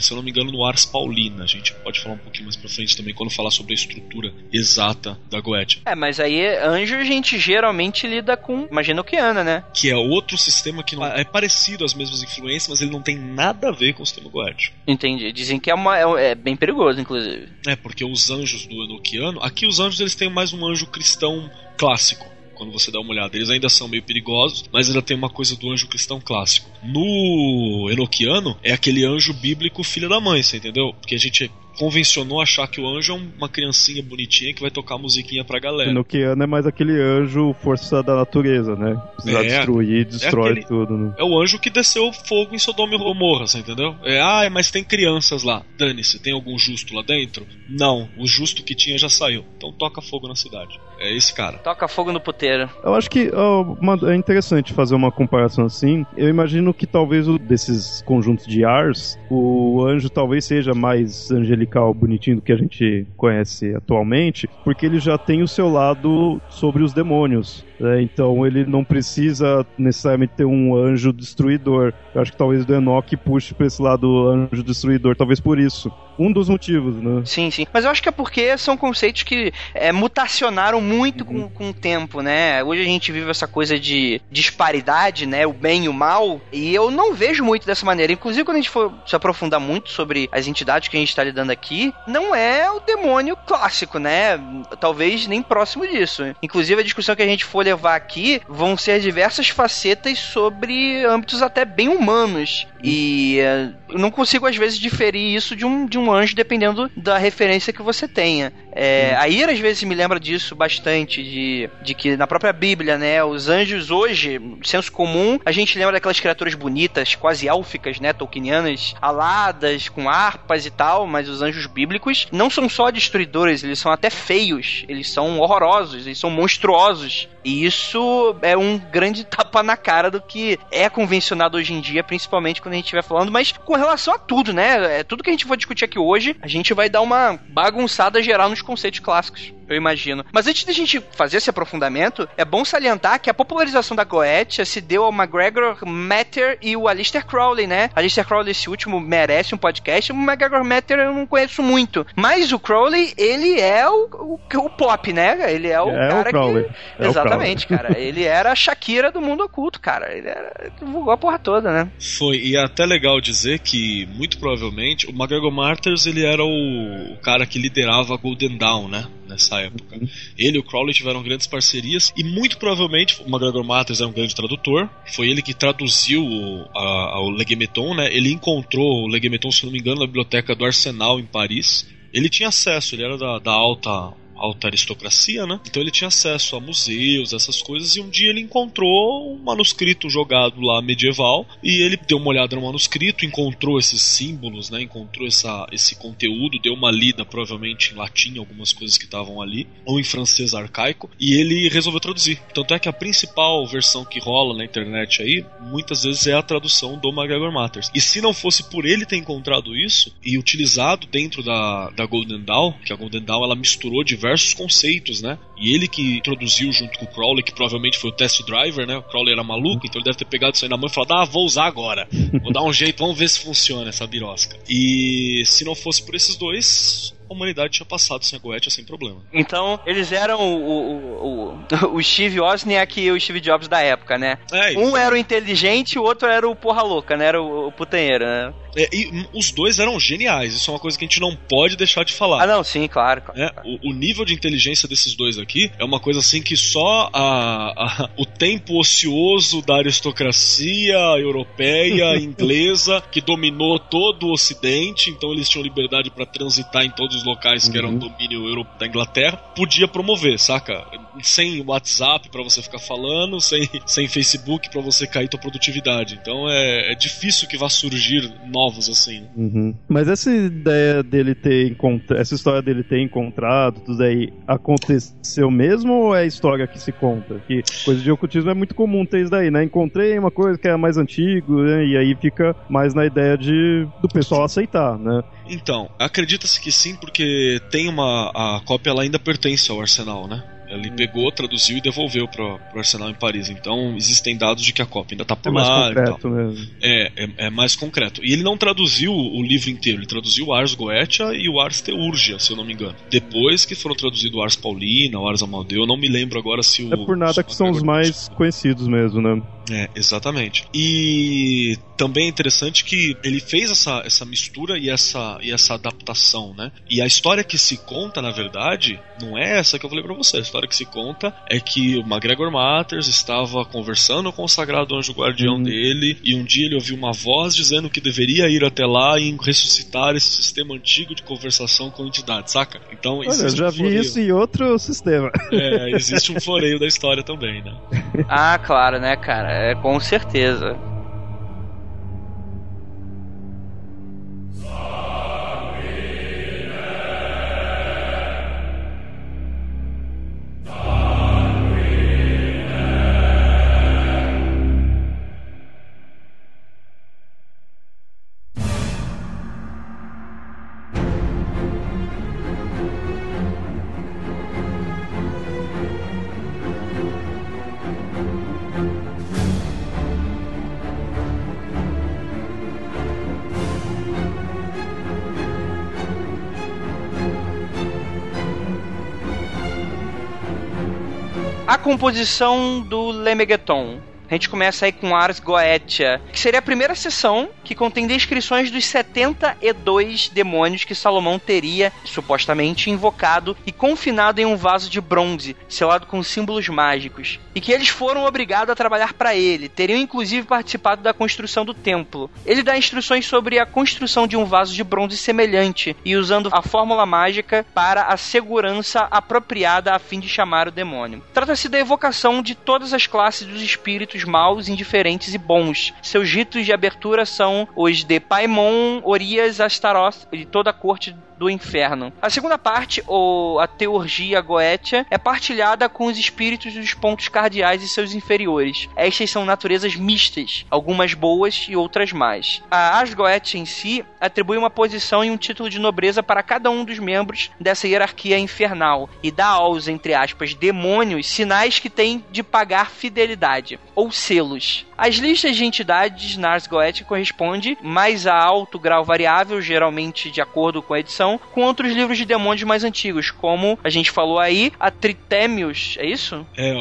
Speaker 3: se eu não me engano, no Ars Paulina. A gente pode falar um pouquinho mais pra frente também quando falar sobre a estrutura exata da Goethe.
Speaker 1: É, mas aí anjo a gente geralmente lida com imagina o que anda, né?
Speaker 3: Que é outro sistema que não, é parecido às mesmas influências, mas ele não tem nada a ver com o sistema Goethe.
Speaker 1: Entendi. Dizem que é, uma, é, é bem perigoso, inclusive.
Speaker 3: É, porque os anjos do Enochiano, aqui os anjos eles têm mais um anjo cristão clássico quando você dá uma olhada. Eles ainda são meio perigosos, mas ainda tem uma coisa do anjo cristão clássico. No Enochiano, é aquele anjo bíblico filho da mãe, você entendeu? Porque a gente convencionou achar que o anjo é uma criancinha bonitinha que vai tocar musiquinha pra galera.
Speaker 4: Enochiano é mais aquele anjo força da natureza, né? Precisa
Speaker 3: É.
Speaker 4: destruir, destrói
Speaker 3: aquele-
Speaker 4: tudo, né?
Speaker 3: É o anjo que desceu fogo em Sodoma e Gomorra, você entendeu? É, ah, mas tem crianças lá. Dane-se, tem algum justo lá dentro? Não, o justo que tinha já saiu. Então toca fogo na cidade. É esse cara.
Speaker 1: Toca fogo no puteiro.
Speaker 4: Eu acho que uma- é interessante fazer uma comparação assim. Eu imagino que talvez o desses conjuntos de Ars, o anjo talvez seja mais angelical, bonitinho do que a gente conhece atualmente, porque ele já tem o seu lado sobre os demônios. Né? Então ele não precisa necessariamente ter um anjo destruidor. Eu acho que talvez do Enoch puxe pra esse lado anjo destruidor, talvez por isso. Um dos motivos, né?
Speaker 1: Sim, sim. Mas eu acho que é porque são conceitos que é, mutacionaram muito com, com o tempo, né? Hoje a gente vive essa coisa de disparidade, né? O bem e o mal. E eu não vejo muito dessa maneira. Inclusive, quando a gente for se aprofundar muito sobre as entidades que a gente está lidando aqui, não é o demônio clássico, né? Talvez nem próximo disso. Inclusive, a discussão que a gente for levar aqui vão ser diversas facetas sobre âmbitos até bem humanos. E é, eu não consigo, às vezes, diferir isso de um, de um anjo, dependendo da referência que você tenha. É, a Ira, às vezes, me lembra disso bastante, de, de que na própria Bíblia, né, os anjos hoje, senso comum, a gente lembra daquelas criaturas bonitas, quase élficas, né, tolkienianas, aladas, com harpas e tal, mas os anjos bíblicos não são só destruidores, eles são até feios, eles são horrorosos, eles são monstruosos. E isso é um grande tapa na cara do que é convencionado hoje em dia, principalmente quando a gente estiver falando, mas com relação a tudo, né? É, tudo que a gente for discutir aqui hoje, a gente vai dar uma bagunçada geral nos conceitos clássicos. Eu imagino. Mas antes da gente fazer esse aprofundamento, é bom salientar que a popularização da Goetia se deu ao McGregor Matter e o Alistair Crowley, né? Alistair Crowley, esse último, merece um podcast. O McGregor Matter eu não conheço muito. Mas o Crowley, ele é o, o, o pop, né? Ele é o
Speaker 4: É o
Speaker 1: cara
Speaker 4: Crowley.
Speaker 1: que...
Speaker 4: É o
Speaker 1: Exatamente, cara. Ele era a Shakira do mundo oculto, cara. Ele era... divulgou a porra toda, né?
Speaker 3: Foi, e é até legal dizer que, muito provavelmente, o McGregor Martyrs ele era o, o cara que liderava a Golden Dawn, né? Nessa época. Ele e o Crowley tiveram grandes parcerias e, muito provavelmente, o McGregor Martyrs é um grande tradutor. Foi ele que traduziu o Leguemeton, né? Ele encontrou o Leguemeton, se não me engano, na biblioteca do Arsenal em Paris. Ele tinha acesso, ele era da, da alta alta aristocracia, né? Então ele tinha acesso a museus, essas coisas, e um dia ele encontrou um manuscrito jogado lá medieval, e ele deu uma olhada no manuscrito, encontrou esses símbolos, né? Encontrou essa, esse conteúdo, deu uma lida, provavelmente em latim, algumas coisas que estavam ali, ou em francês arcaico, e ele resolveu traduzir. Tanto é que a principal versão que rola na internet aí, muitas vezes é a tradução do McGregor Matters. E se não fosse por ele ter encontrado isso e utilizado dentro da, da Golden Dawn, que a Golden Dawn ela misturou diversos conceitos, né? E ele que introduziu junto com o Crowley, que provavelmente foi o test driver, né? O Crowley era maluco, então ele deve ter pegado isso aí na mão e falado: Ah, vou usar agora. Vou dar um jeito, vamos ver se funciona essa birosca. E se não fosse por esses dois, a humanidade tinha passado sem a Goetia sem problema.
Speaker 1: Então, eles eram o, o, o, o Steve Wozniak e o Steve Jobs da época, né?
Speaker 3: É,
Speaker 1: Um era o inteligente e o outro era o porra louca, né? Era o, o putanheiro, né?
Speaker 3: É, e os dois eram geniais, isso é uma coisa que a gente não pode deixar de falar.
Speaker 1: Ah, não, sim, claro. claro.
Speaker 3: É, o, o nível de inteligência desses dois aqui é uma coisa assim que só a, a- o tempo ocioso da aristocracia europeia, inglesa, que dominou todo o ocidente, então eles tinham liberdade para transitar em todos os locais que eram
Speaker 4: Uhum.
Speaker 3: domínio euro- da Inglaterra, podia promover, saca? Sem WhatsApp para você ficar falando, sem, sem Facebook para você cair tua produtividade. Então é, é difícil que vá surgir novos assim. né?
Speaker 4: Uhum. Mas essa ideia dele ter encontrado, essa história dele ter encontrado, tudo aí, aconteceu mesmo ou é história que se conta? Que coisa de ocultismo é muito comum ter isso daí, né? Encontrei uma coisa que é mais antigo, né? E aí fica mais na ideia de do pessoal aceitar, né?
Speaker 3: Então, acredita-se que sim, porque tem uma. A cópia ela ainda pertence ao arsenal, né? Ele pegou, traduziu e devolveu para o Arsenal em Paris. Então existem dados de que a cópia ainda está por
Speaker 4: É mais
Speaker 3: lá. tal.
Speaker 4: concreto mesmo.
Speaker 3: É, é, é mais concreto. E ele não traduziu o livro inteiro, ele traduziu o Ars Goetia e o Ars Teurgia, se eu não me engano. Depois que foram traduzidos o Ars Paulina, o Ars Amaldeu, eu não me lembro agora se o.
Speaker 4: É por nada que são os mais conhecidos mesmo, né?
Speaker 3: é, exatamente. E também é interessante que ele fez essa, essa mistura e essa, e essa adaptação, né? E a história que se conta, na verdade, não é essa que eu falei pra você. História que se conta é que o McGregor Matters estava conversando com o sagrado anjo guardião
Speaker 4: Uhum.
Speaker 3: dele e um dia ele ouviu uma voz dizendo que deveria ir até lá e ressuscitar esse sistema antigo de conversação com entidades, saca? Então
Speaker 4: Olha, eu já
Speaker 3: um
Speaker 4: vi
Speaker 3: floreio.
Speaker 4: isso em outro sistema.
Speaker 3: É, existe um floreio da história também, né?
Speaker 1: Ah, claro, né, cara? É com certeza. A composição do Lemegeton. A gente começa aí com Ars Goetia, que seria a primeira sessão que contém descrições dos 72 demônios que Salomão teria supostamente invocado e confinado em um vaso de bronze, selado com símbolos mágicos, e que eles foram obrigados a trabalhar para ele, teriam inclusive participado da construção do templo. Ele dá instruções sobre a construção de um vaso de bronze semelhante e usando a fórmula mágica para a segurança apropriada a fim de chamar o demônio. Trata-se da evocação de todas as classes dos espíritos maus, indiferentes e bons. Seus ritos de abertura são os de Paimon, Orias, Astaroth e toda a corte do inferno. A segunda parte, ou a teurgia goétia, é partilhada com os espíritos dos pontos cardeais e seus inferiores. Estas são naturezas mistas, algumas boas e outras más. A Ars Goetia em si atribui uma posição e um título de nobreza para cada um dos membros dessa hierarquia infernal e dá aos, entre aspas, demônios sinais que têm de pagar fidelidade, ou selos. As listas de entidades na Ars Goetia corresponde mais a alto grau variável, geralmente de acordo com a edição, com outros livros de demônios mais antigos, como a gente falou aí, a Tritemius, é isso?
Speaker 3: É, é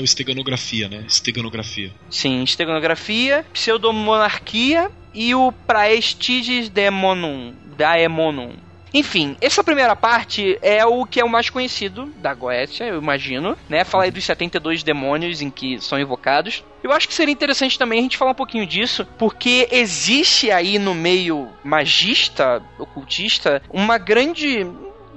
Speaker 3: o esteganografia, né? Esteganografia.
Speaker 1: Sim, esteganografia, pseudomonarquia e o Praestiges Demonum, Daemonum. Enfim, essa primeira parte é o que é o mais conhecido da Goetia, eu imagino, né? Falar aí dos 72 demônios em que são invocados. Eu acho que seria interessante também a gente falar um pouquinho disso, porque existe aí no meio magista, ocultista, uma grande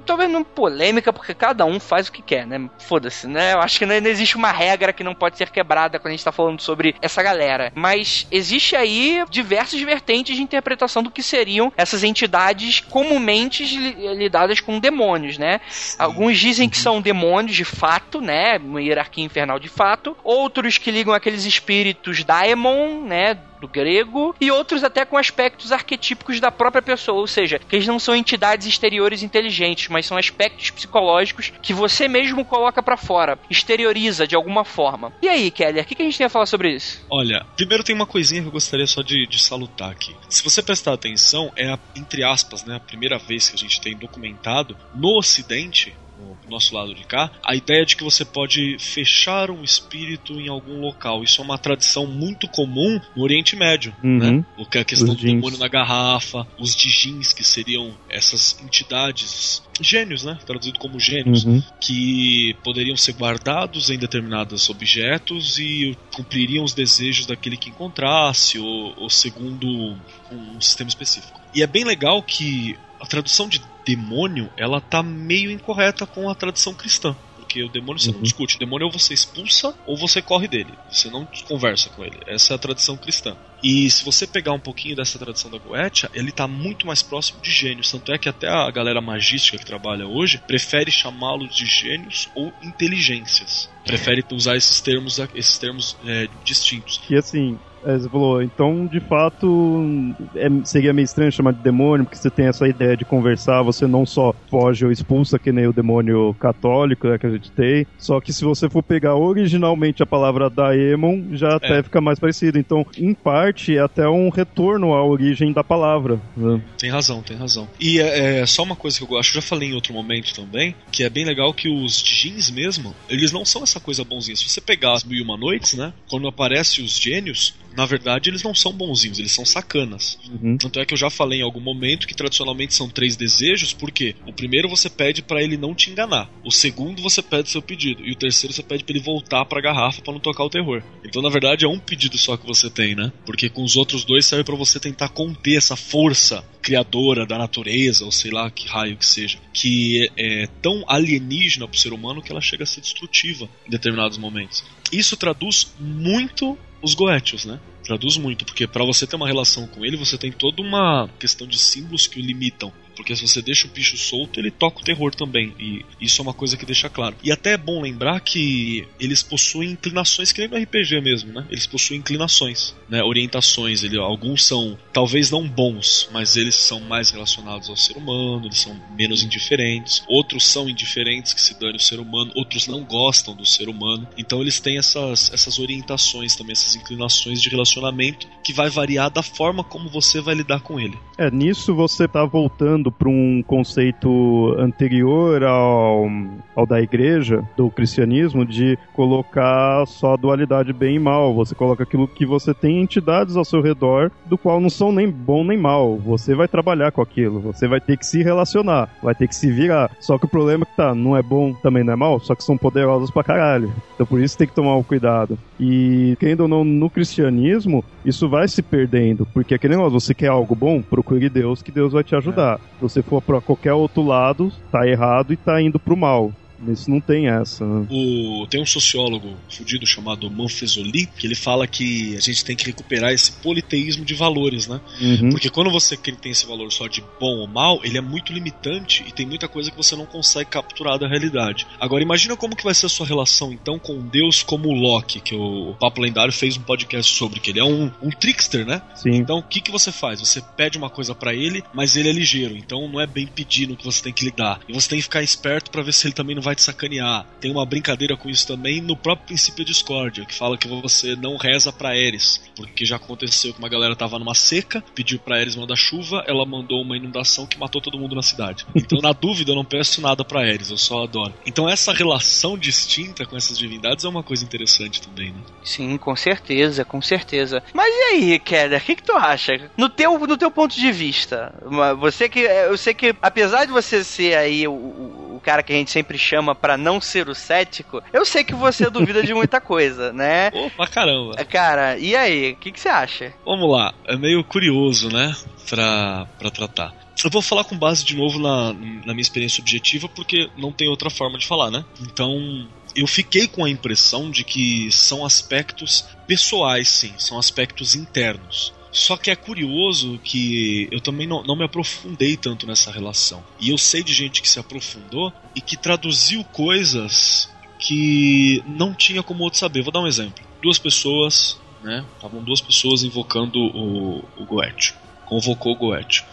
Speaker 1: talvez não polêmica, porque cada um faz o que quer, né? Foda-se, né? Eu acho que não não existe uma regra que não pode ser quebrada quando a gente tá falando sobre essa galera. Mas existe aí diversas vertentes de interpretação do que seriam essas entidades comumente li- lidadas com demônios, né? Alguns dizem que são demônios de fato, né? Uma hierarquia infernal de fato. Outros que ligam aqueles espíritos daemon, né? Do grego, e outros até com aspectos arquetípicos da própria pessoa, ou seja, que eles não são entidades exteriores inteligentes, mas são aspectos psicológicos que você mesmo coloca pra fora, exterioriza de alguma forma. E aí, Keller, o que, que a gente tem a falar sobre isso?
Speaker 3: Olha, primeiro tem uma coisinha que eu gostaria só de, de salutar aqui. Se você prestar atenção, é a, entre aspas, né, a primeira vez que a gente tem documentado no Ocidente, no nosso lado de cá, a ideia de que você pode fechar um espírito em algum local. Isso é uma tradição muito comum no Oriente Médio,
Speaker 4: Uhum.
Speaker 3: né? O que é a questão
Speaker 4: Os
Speaker 3: do
Speaker 4: djinns.
Speaker 3: demônio na garrafa, os djinns, que seriam essas entidades, gênios, né? Traduzido como gênios,
Speaker 4: Uhum.
Speaker 3: que poderiam ser guardados em determinados objetos e cumpririam os desejos daquele que encontrasse, ou, ou segundo um sistema específico. E é bem legal que a tradução de demônio ela tá meio incorreta com a tradução cristã. Porque o demônio você não
Speaker 4: Uhum.
Speaker 3: discute. O demônio ou você expulsa ou você corre dele. Você não conversa com ele. Essa é a tradição cristã. E se você pegar um pouquinho dessa tradição da Goetia, ele tá muito mais próximo de gênios. Tanto é que até a galera magística que trabalha hoje prefere chamá-los de gênios ou inteligências. Prefere usar esses termos, esses termos é, distintos.
Speaker 4: Que assim, É, você falou, então de fato é, seria meio estranho chamar de demônio, porque você tem essa ideia de conversar, você não só foge ou expulsa, que nem o demônio católico né, que a gente tem, só que se você for pegar originalmente a palavra daemon, já até fica mais parecido. Então, em parte, é até um retorno à origem da palavra. Né?
Speaker 3: Tem razão, tem razão. E é, é, só uma coisa que eu acho, já falei em outro momento também, que é bem legal que os jeans mesmo, eles não são essa coisa bonzinha. Se você pegar as Mil e Uma Noites, né, quando aparece os gênios, na verdade eles não são bonzinhos, eles são sacanas.
Speaker 4: Uhum.
Speaker 3: Tanto é que eu já falei em algum momento que tradicionalmente são três desejos, porque o primeiro você pede para ele não te enganar, o segundo você pede seu pedido e o terceiro você pede para ele voltar para a garrafa para não tocar o terror. Então na verdade é um pedido só que você tem, né? Porque com os outros dois serve para você tentar conter essa força criadora da natureza, ou sei lá que raio que seja, que é, é tão alienígena pro ser humano que ela chega a ser destrutiva em determinados momentos. Isso traduz muito os Goetios, né? Traduz muito, porque para você ter uma relação com ele, você tem toda uma questão de símbolos que o limitam. Porque se você deixa o bicho solto, ele toca o terror também. E isso é uma coisa que deixa claro. E até é bom lembrar que eles possuem inclinações, que nem no RPG mesmo, né? Eles possuem inclinações, né? Orientações. Ele, alguns são talvez não bons, mas eles são mais relacionados ao ser humano, eles são menos indiferentes. Outros são indiferentes, que se dane o ser humano. Outros não gostam do ser humano. Então eles têm essas, essas orientações também, essas inclinações de relacionamento que vai variar da forma como você vai lidar com ele.
Speaker 4: É, nisso você tá voltando para um conceito anterior ao, ao da igreja, do cristianismo, de colocar só dualidade bem e mal. Você coloca aquilo que você tem entidades ao seu redor, do qual não são nem bom nem mal. Você vai trabalhar com aquilo, você vai ter que se relacionar, vai ter que se virar. Só que o problema é que tá, não é bom, também não é mal, só que são poderosos pra caralho. Então por isso tem que tomar um cuidado. E, querendo ou não, no cristianismo, isso vai se perdendo, porque aquele negócio, você quer algo bom, procure Deus, que Deus vai te ajudar. É. Se você for para qualquer outro lado, tá errado e tá indo pro mal. Isso não tem essa. Né?
Speaker 3: O, tem um sociólogo fudido chamado Manfesoli que ele fala que a gente tem que recuperar esse politeísmo de valores, né?
Speaker 4: Uhum.
Speaker 3: Porque quando você tem esse valor só de bom ou mal, ele é muito limitante e tem muita coisa que você não consegue capturar da realidade. Agora imagina como que vai ser a sua relação então com Deus como o Loki, que o Papo Lendário fez um podcast sobre, que ele é um, um trickster, né?
Speaker 4: Sim.
Speaker 3: Então o que, que você faz? Você pede uma coisa para ele, mas ele é ligeiro, então não é bem pedindo que você tem que lidar. E você tem que ficar esperto para ver se ele também não vai te sacanear. Tem uma brincadeira com isso também no próprio princípio de discórdia, que fala que você não reza para Eris, porque já aconteceu que uma galera tava numa seca, pediu para Eris mandar chuva, ela mandou uma inundação que matou todo mundo na cidade. Então, na dúvida, eu não peço nada para Eris, eu só adoro. Então, essa relação distinta com essas divindades é uma coisa interessante também, né?
Speaker 1: Sim, com certeza, com certeza. Mas e aí, Keller, o que, que tu acha? No teu, no teu ponto de vista, você que. Eu sei que, apesar de você ser aí o, o, o cara que a gente sempre chama para não ser o cético, eu sei que você duvida de muita coisa, né?
Speaker 3: Pô, pra caramba.
Speaker 1: Cara, e aí, o que, que você acha?
Speaker 3: Vamos lá, é meio curioso, né? Pra, pra tratar. Eu vou falar com base de novo na, na minha experiência objetiva, porque não tem outra forma de falar, né? Então, eu fiquei com a impressão de que são aspectos pessoais, sim, são aspectos internos. Só que é curioso que eu também não, não, me aprofundei tanto nessa relação. E eu sei de gente que se aprofundou e que traduziu coisas que não tinha como outro saber. Vou dar um exemplo. Duas pessoas, né? Estavam duas pessoas invocando o, o Goethe. Convocou o Goethe.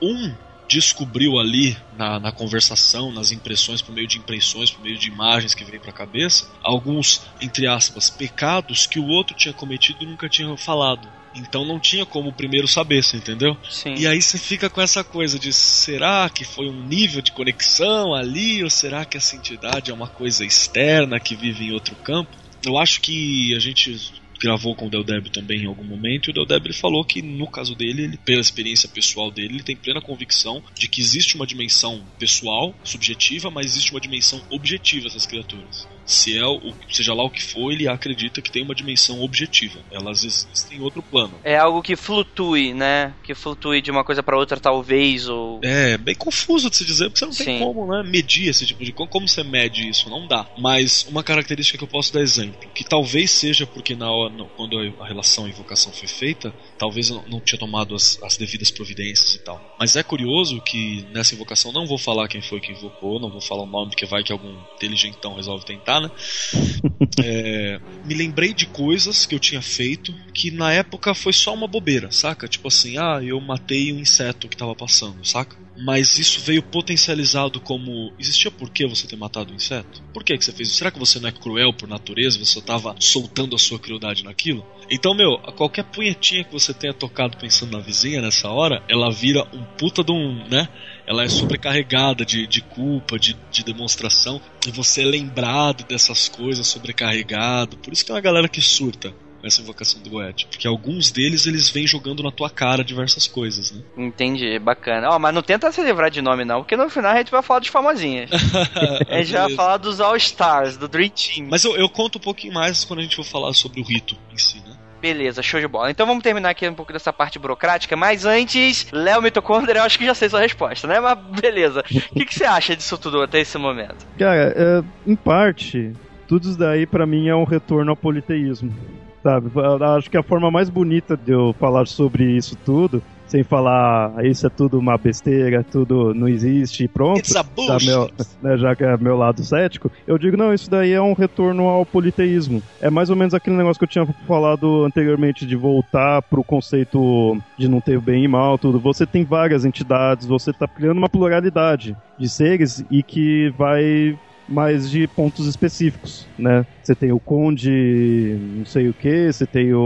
Speaker 3: Um descobriu ali na, na, conversação, nas impressões, por meio de impressões, por meio de imagens que vem para a cabeça, alguns, entre aspas, pecados que o outro tinha cometido e nunca tinha falado. Então não tinha como o primeiro saber, você entendeu?
Speaker 1: Sim.
Speaker 3: E aí você fica com essa coisa de será que foi um nível de conexão ali ou será que essa entidade é uma coisa externa que vive em outro campo? Eu acho que a gente gravou com o Del Deb também em algum momento, e o Del Deb ele falou que no caso dele, ele, pela experiência pessoal dele, ele tem plena convicção de que existe uma dimensão pessoal, subjetiva, mas existe uma dimensão objetiva dessas criaturas se é o, seja lá o que for, ele acredita que tem uma dimensão objetiva. Elas existem em outro plano.
Speaker 1: É algo que flutue, né? Que flutue de uma coisa para outra, talvez, ou.
Speaker 3: É, bem confuso de se dizer, porque você não Sim. tem como, né? Medir esse tipo de coisa. Como você mede isso? Não dá. Mas uma característica que eu posso dar exemplo, que talvez seja porque na hora, quando a relação a invocação foi feita, talvez eu não tinha tomado as, as devidas providências e tal. Mas é curioso que nessa invocação não vou falar quem foi que invocou, não vou falar o nome, porque vai que algum inteligentão resolve tentar né? É, me lembrei de coisas que eu tinha feito que na época foi só uma bobeira, saca? Tipo assim, ah, eu matei um inseto que tava passando, saca? Mas isso veio potencializado como. Existia por que você ter matado um inseto? Por que, que você fez isso? Será que você não é cruel por natureza? Você tava soltando a sua crueldade naquilo? Então, meu, qualquer punhetinha que você tenha tocado pensando na vizinha nessa hora, ela vira um puta de um, né? Ela é sobrecarregada de, de culpa, de, de demonstração, e você é lembrado dessas coisas sobrecarregado. Por isso que é uma galera que surta essa invocação do Goethe. Porque alguns deles eles vêm jogando na tua cara diversas coisas, né?
Speaker 1: Entendi, bacana. Ó, mas não tenta se livrar de nome, não, porque no final a gente vai falar dos famosinhos. a gente vai falar dos All Stars, do Dream Team.
Speaker 3: Mas eu, eu conto um pouquinho mais quando a gente for falar sobre o rito em si, né?
Speaker 1: Beleza, show de bola. Então vamos terminar aqui um pouco dessa parte burocrática, mas antes, Léo Mitocondria, eu acho que já sei sua resposta, né? Mas beleza. O que, que você acha disso tudo até esse momento?
Speaker 4: Cara, é, em parte, tudo isso daí para mim é um retorno ao politeísmo sabe? Acho que a forma mais bonita de eu falar sobre isso tudo, sem falar isso é tudo uma besteira, tudo não existe, pronto.
Speaker 3: It's
Speaker 4: tá meu, né, já que é meu lado cético, eu digo, não, isso daí é um retorno ao politeísmo. É mais ou menos aquele negócio que eu tinha falado anteriormente de voltar pro conceito de não ter bem e mal, tudo. Você tem várias entidades, você tá criando uma pluralidade de seres e que vai mas de pontos específicos, né? Você tem o conde, não sei o que, você tem o,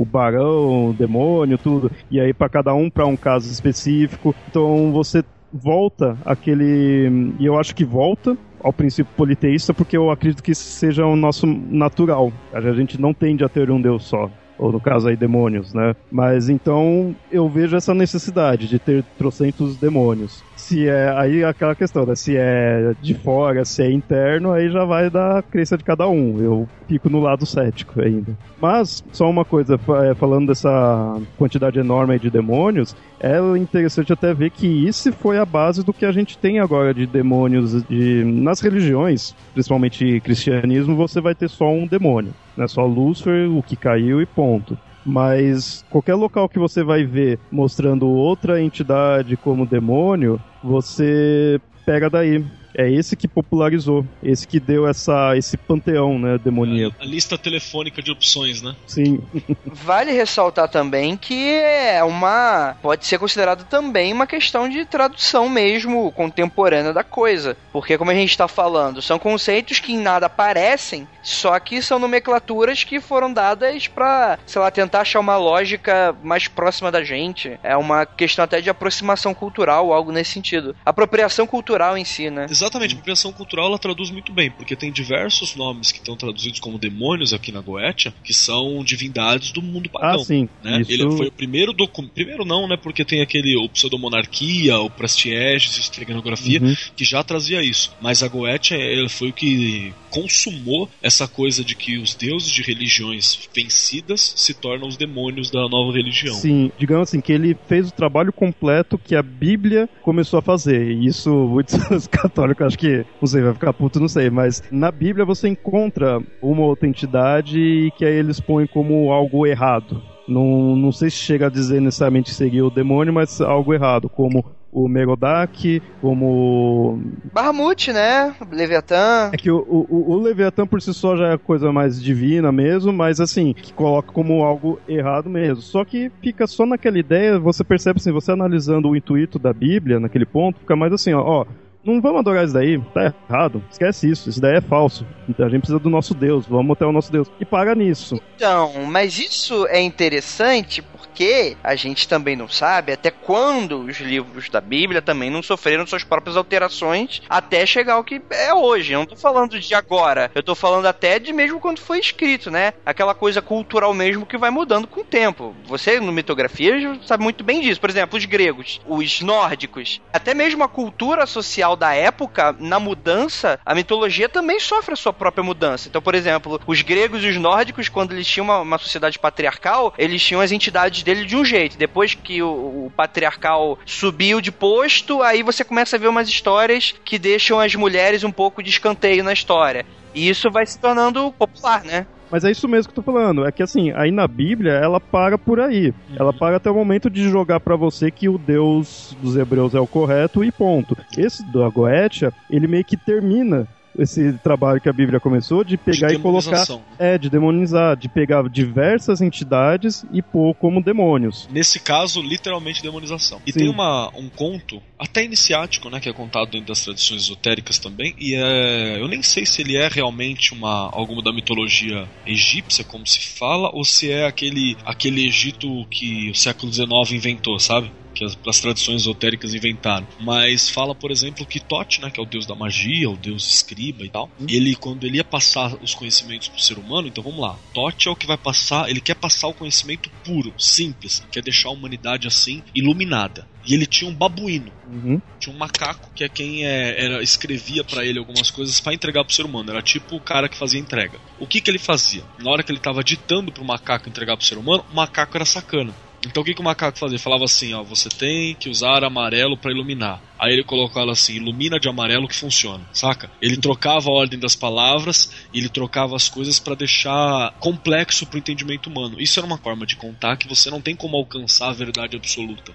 Speaker 4: o barão, o demônio, tudo. E aí para cada um para um caso específico. Então você volta aquele e eu acho que volta ao princípio politeísta porque eu acredito que seja o nosso natural. A gente não tende a ter um deus só ou no caso aí demônios, né? Mas então eu vejo essa necessidade de ter trocentos demônios se é. Aí aquela questão, né? Se é de fora, se é interno, aí já vai da crença de cada um. Eu fico no lado cético ainda. Mas, só uma coisa, é, falando dessa quantidade enorme de demônios, é interessante até ver que isso foi a base do que a gente tem agora de demônios de, nas religiões, principalmente cristianismo, você vai ter só um demônio. Né? Só Lúcifer, o que caiu e ponto mas qualquer local que você vai ver mostrando outra entidade como demônio, você pega daí. É esse que popularizou, esse que deu essa, esse panteão, né, demoníaco.
Speaker 3: A, a lista telefônica de opções, né?
Speaker 4: Sim.
Speaker 1: vale ressaltar também que é uma. pode ser considerado também uma questão de tradução mesmo contemporânea da coisa. Porque, como a gente está falando, são conceitos que em nada parecem, só que são nomenclaturas que foram dadas para, sei lá, tentar achar uma lógica mais próxima da gente. É uma questão até de aproximação cultural, algo nesse sentido. Apropriação cultural em si, né?
Speaker 3: Exatamente a apropriação cultural ela traduz muito bem, porque tem diversos nomes que estão traduzidos como demônios aqui na Goetia, que são divindades do mundo pagão.
Speaker 4: Ah, sim.
Speaker 3: Né?
Speaker 4: Isso...
Speaker 3: Ele foi o primeiro documento. Primeiro não, né? Porque tem aquele o pseudomonarquia, o Prastieges, historiografia, uhum. que já trazia isso. Mas a Goetia ele foi o que consumou essa coisa de que os deuses de religiões vencidas se tornam os demônios da nova religião.
Speaker 4: Sim, digamos assim, que ele fez o trabalho completo que a Bíblia começou a fazer. E isso muitos católicos acho que, não sei, vai ficar puto, não sei, mas na Bíblia você encontra uma outra entidade que aí eles põem como algo errado. Não, não sei se chega a dizer necessariamente que seria o demônio, mas algo errado, como o Merodak, como.
Speaker 1: Bahamut, né? Leviatã.
Speaker 4: É que o, o, o, Leviatã por si só já é coisa mais divina mesmo, mas assim, que coloca como algo errado mesmo. Só que fica só naquela ideia, você percebe assim, você analisando o intuito da Bíblia naquele ponto, fica mais assim, ó, ó não vamos adorar isso daí, tá errado. Esquece isso, isso daí é falso. Então a gente precisa do nosso Deus, vamos até o nosso Deus. E paga nisso.
Speaker 1: Então, mas isso é interessante porque a gente também não sabe até quando os livros da Bíblia também não sofreram suas próprias alterações até chegar ao que é hoje. Eu não tô falando de agora, eu tô falando até de mesmo quando foi escrito, né? Aquela coisa cultural mesmo que vai mudando com o tempo. Você, no mitografia, sabe muito bem disso. Por exemplo, os gregos, os nórdicos, até mesmo a cultura social da época, na mudança, a mitologia também sofre a sua própria mudança. Então, por exemplo, os gregos e os nórdicos, quando eles tinham uma, uma sociedade patriarcal, eles tinham as entidades dele de um jeito. Depois que o, o, patriarcal subiu de posto, aí você começa a ver umas histórias que deixam as mulheres um pouco de escanteio na história. E isso vai se tornando popular, né?
Speaker 4: Mas é isso mesmo que eu tô falando. É que assim, aí na Bíblia, ela para por aí. Ela para até o momento de jogar para você que o Deus dos hebreus é o correto e ponto. Esse do Goetia, ele meio que termina esse trabalho que a Bíblia começou de pegar
Speaker 3: De
Speaker 4: e colocar.
Speaker 3: demonização.
Speaker 4: É, de demonizar, de pegar diversas entidades e pôr como demônios.
Speaker 3: Nesse caso, literalmente demonização. E
Speaker 4: Sim.
Speaker 3: tem uma, um conto, até iniciático, né, que é contado dentro das tradições esotéricas também, e é, eu nem sei se ele é realmente uma alguma da mitologia egípcia, como se fala, ou se é aquele, aquele Egito que o século XIX inventou, sabe? Que as, as tradições esotéricas inventaram. Mas fala, por exemplo, que Tote, né, que é o deus da magia, o deus escriba e tal, ele, quando ele ia passar os conhecimentos pro ser humano, então vamos lá, Tote é o que vai passar, ele quer passar o conhecimento puro, simples, quer deixar a humanidade assim, iluminada. E ele tinha um babuíno,
Speaker 4: Uhum.
Speaker 3: tinha um macaco que é quem é, era, escrevia pra ele algumas coisas pra entregar pro ser humano. Era tipo o cara que fazia entrega. O que que ele fazia? Na hora que ele tava ditando pro macaco entregar pro ser humano, o macaco era sacana. Então o que, que o macaco fazia? Falava assim, ó, você tem que usar amarelo pra iluminar. Aí ele colocava assim, ilumina de amarelo que funciona, saca? Ele trocava a ordem das palavras, ele trocava as coisas pra deixar complexo pro entendimento humano. Isso era uma forma de contar que você não tem como alcançar a verdade absoluta.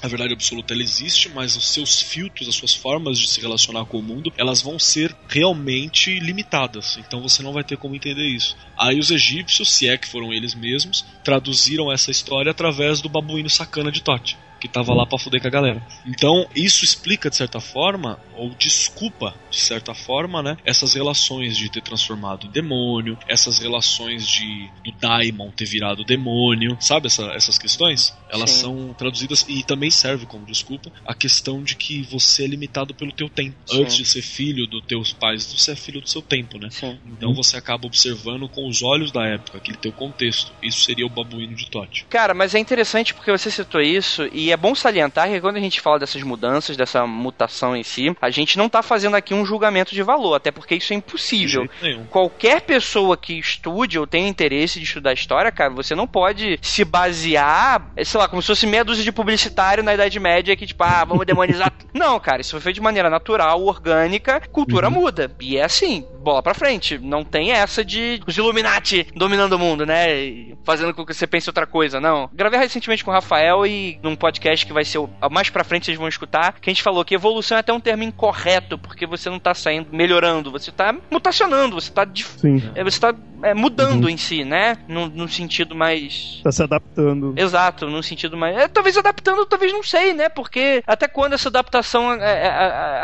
Speaker 3: A verdade absoluta ela existe, mas os seus filtros, as suas formas de se relacionar com o mundo, elas vão ser realmente limitadas. Então você não vai ter como entender isso. Aí os egípcios, se é que foram eles mesmos, traduziram essa história através do babuíno sacana de Tote. Que tava lá pra fuder com a galera. Então, isso explica, de certa forma, ou desculpa, de certa forma, né? Essas relações de ter transformado em demônio, essas relações de do Daimon ter virado demônio, sabe essa- essas questões? Elas
Speaker 1: Sim.
Speaker 3: são traduzidas e também serve como desculpa a questão de que você é limitado pelo teu tempo.
Speaker 1: Sim.
Speaker 3: Antes de ser filho dos teus pais, você é filho do seu tempo, né?
Speaker 1: Sim.
Speaker 3: Então você acaba observando com os olhos da época, aquele teu contexto. Isso seria o babuíno de Tote.
Speaker 1: Cara, mas é interessante porque você citou isso e é bom salientar que quando a gente fala dessas mudanças, dessa mutação em si, a gente não tá fazendo aqui um julgamento de valor, até porque isso é impossível. Qualquer pessoa que estude ou tenha interesse de estudar história, cara, você não pode se basear, eh, sei lá, como se fosse meia dúzia de publicitário na Idade Média que, tipo, ah, vamos demonizar. não, cara, isso foi feito de maneira natural, orgânica, cultura muda. E é assim, bola pra frente. Não tem essa de os Illuminati dominando o mundo, né? E Fazendo com que você pense outra coisa, não. Gravei recentemente com o Rafael e num podcast que vai ser o, mais pra frente vocês vão escutar, que a gente falou que evolução é até um termo incorreto, porque você não tá saindo melhorando, você tá mutacionando, você tá dif-
Speaker 4: Sim.
Speaker 1: é, você tá é, mudando
Speaker 4: Uhum.
Speaker 1: em si, né? Num, num sentido mais.
Speaker 4: Tá se adaptando.
Speaker 1: Exato, num sentido mais. é, talvez adaptando, talvez não sei, né? Porque até quando essa adaptação é, é, é,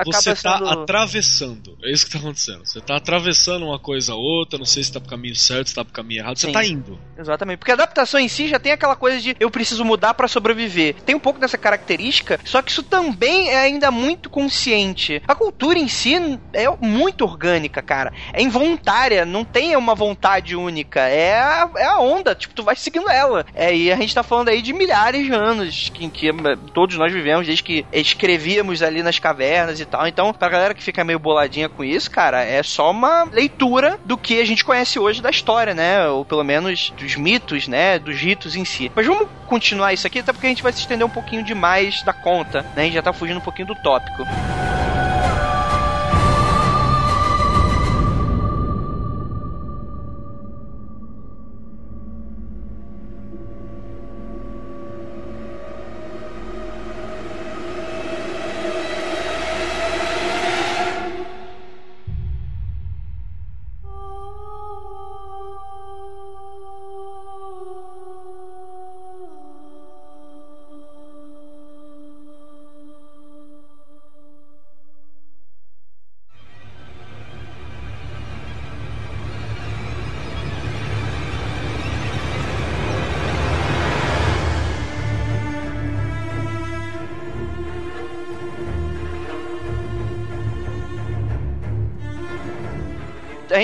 Speaker 1: acaba
Speaker 3: Você tá
Speaker 1: sendo.
Speaker 3: atravessando. É isso que tá acontecendo. Você tá atravessando uma coisa a outra, não sei se tá pro caminho certo, se tá pro caminho errado. Você
Speaker 1: Sim.
Speaker 3: tá indo.
Speaker 1: Exatamente. Porque a adaptação em si já tem aquela coisa de eu preciso mudar pra sobreviver. Tem um pouco dessa característica, só que isso também é ainda muito consciente. A cultura em si é muito orgânica, cara. É involuntária, não tem uma vontade única. É a, é a onda, tipo, tu vai seguindo ela. É, e a gente tá falando aí de milhares de anos que, que eh, todos nós vivemos, desde que escrevíamos ali nas cavernas e tal. Então, pra galera que fica meio boladinha com isso, cara, é só uma leitura do que a gente conhece hoje da história, né? Ou pelo menos dos mitos, né? Dos ritos em si. Mas vamos continuar isso aqui, até porque a gente vai se estender um pouquinho demais da conta, né? A gente já tá fugindo um pouquinho do tópico.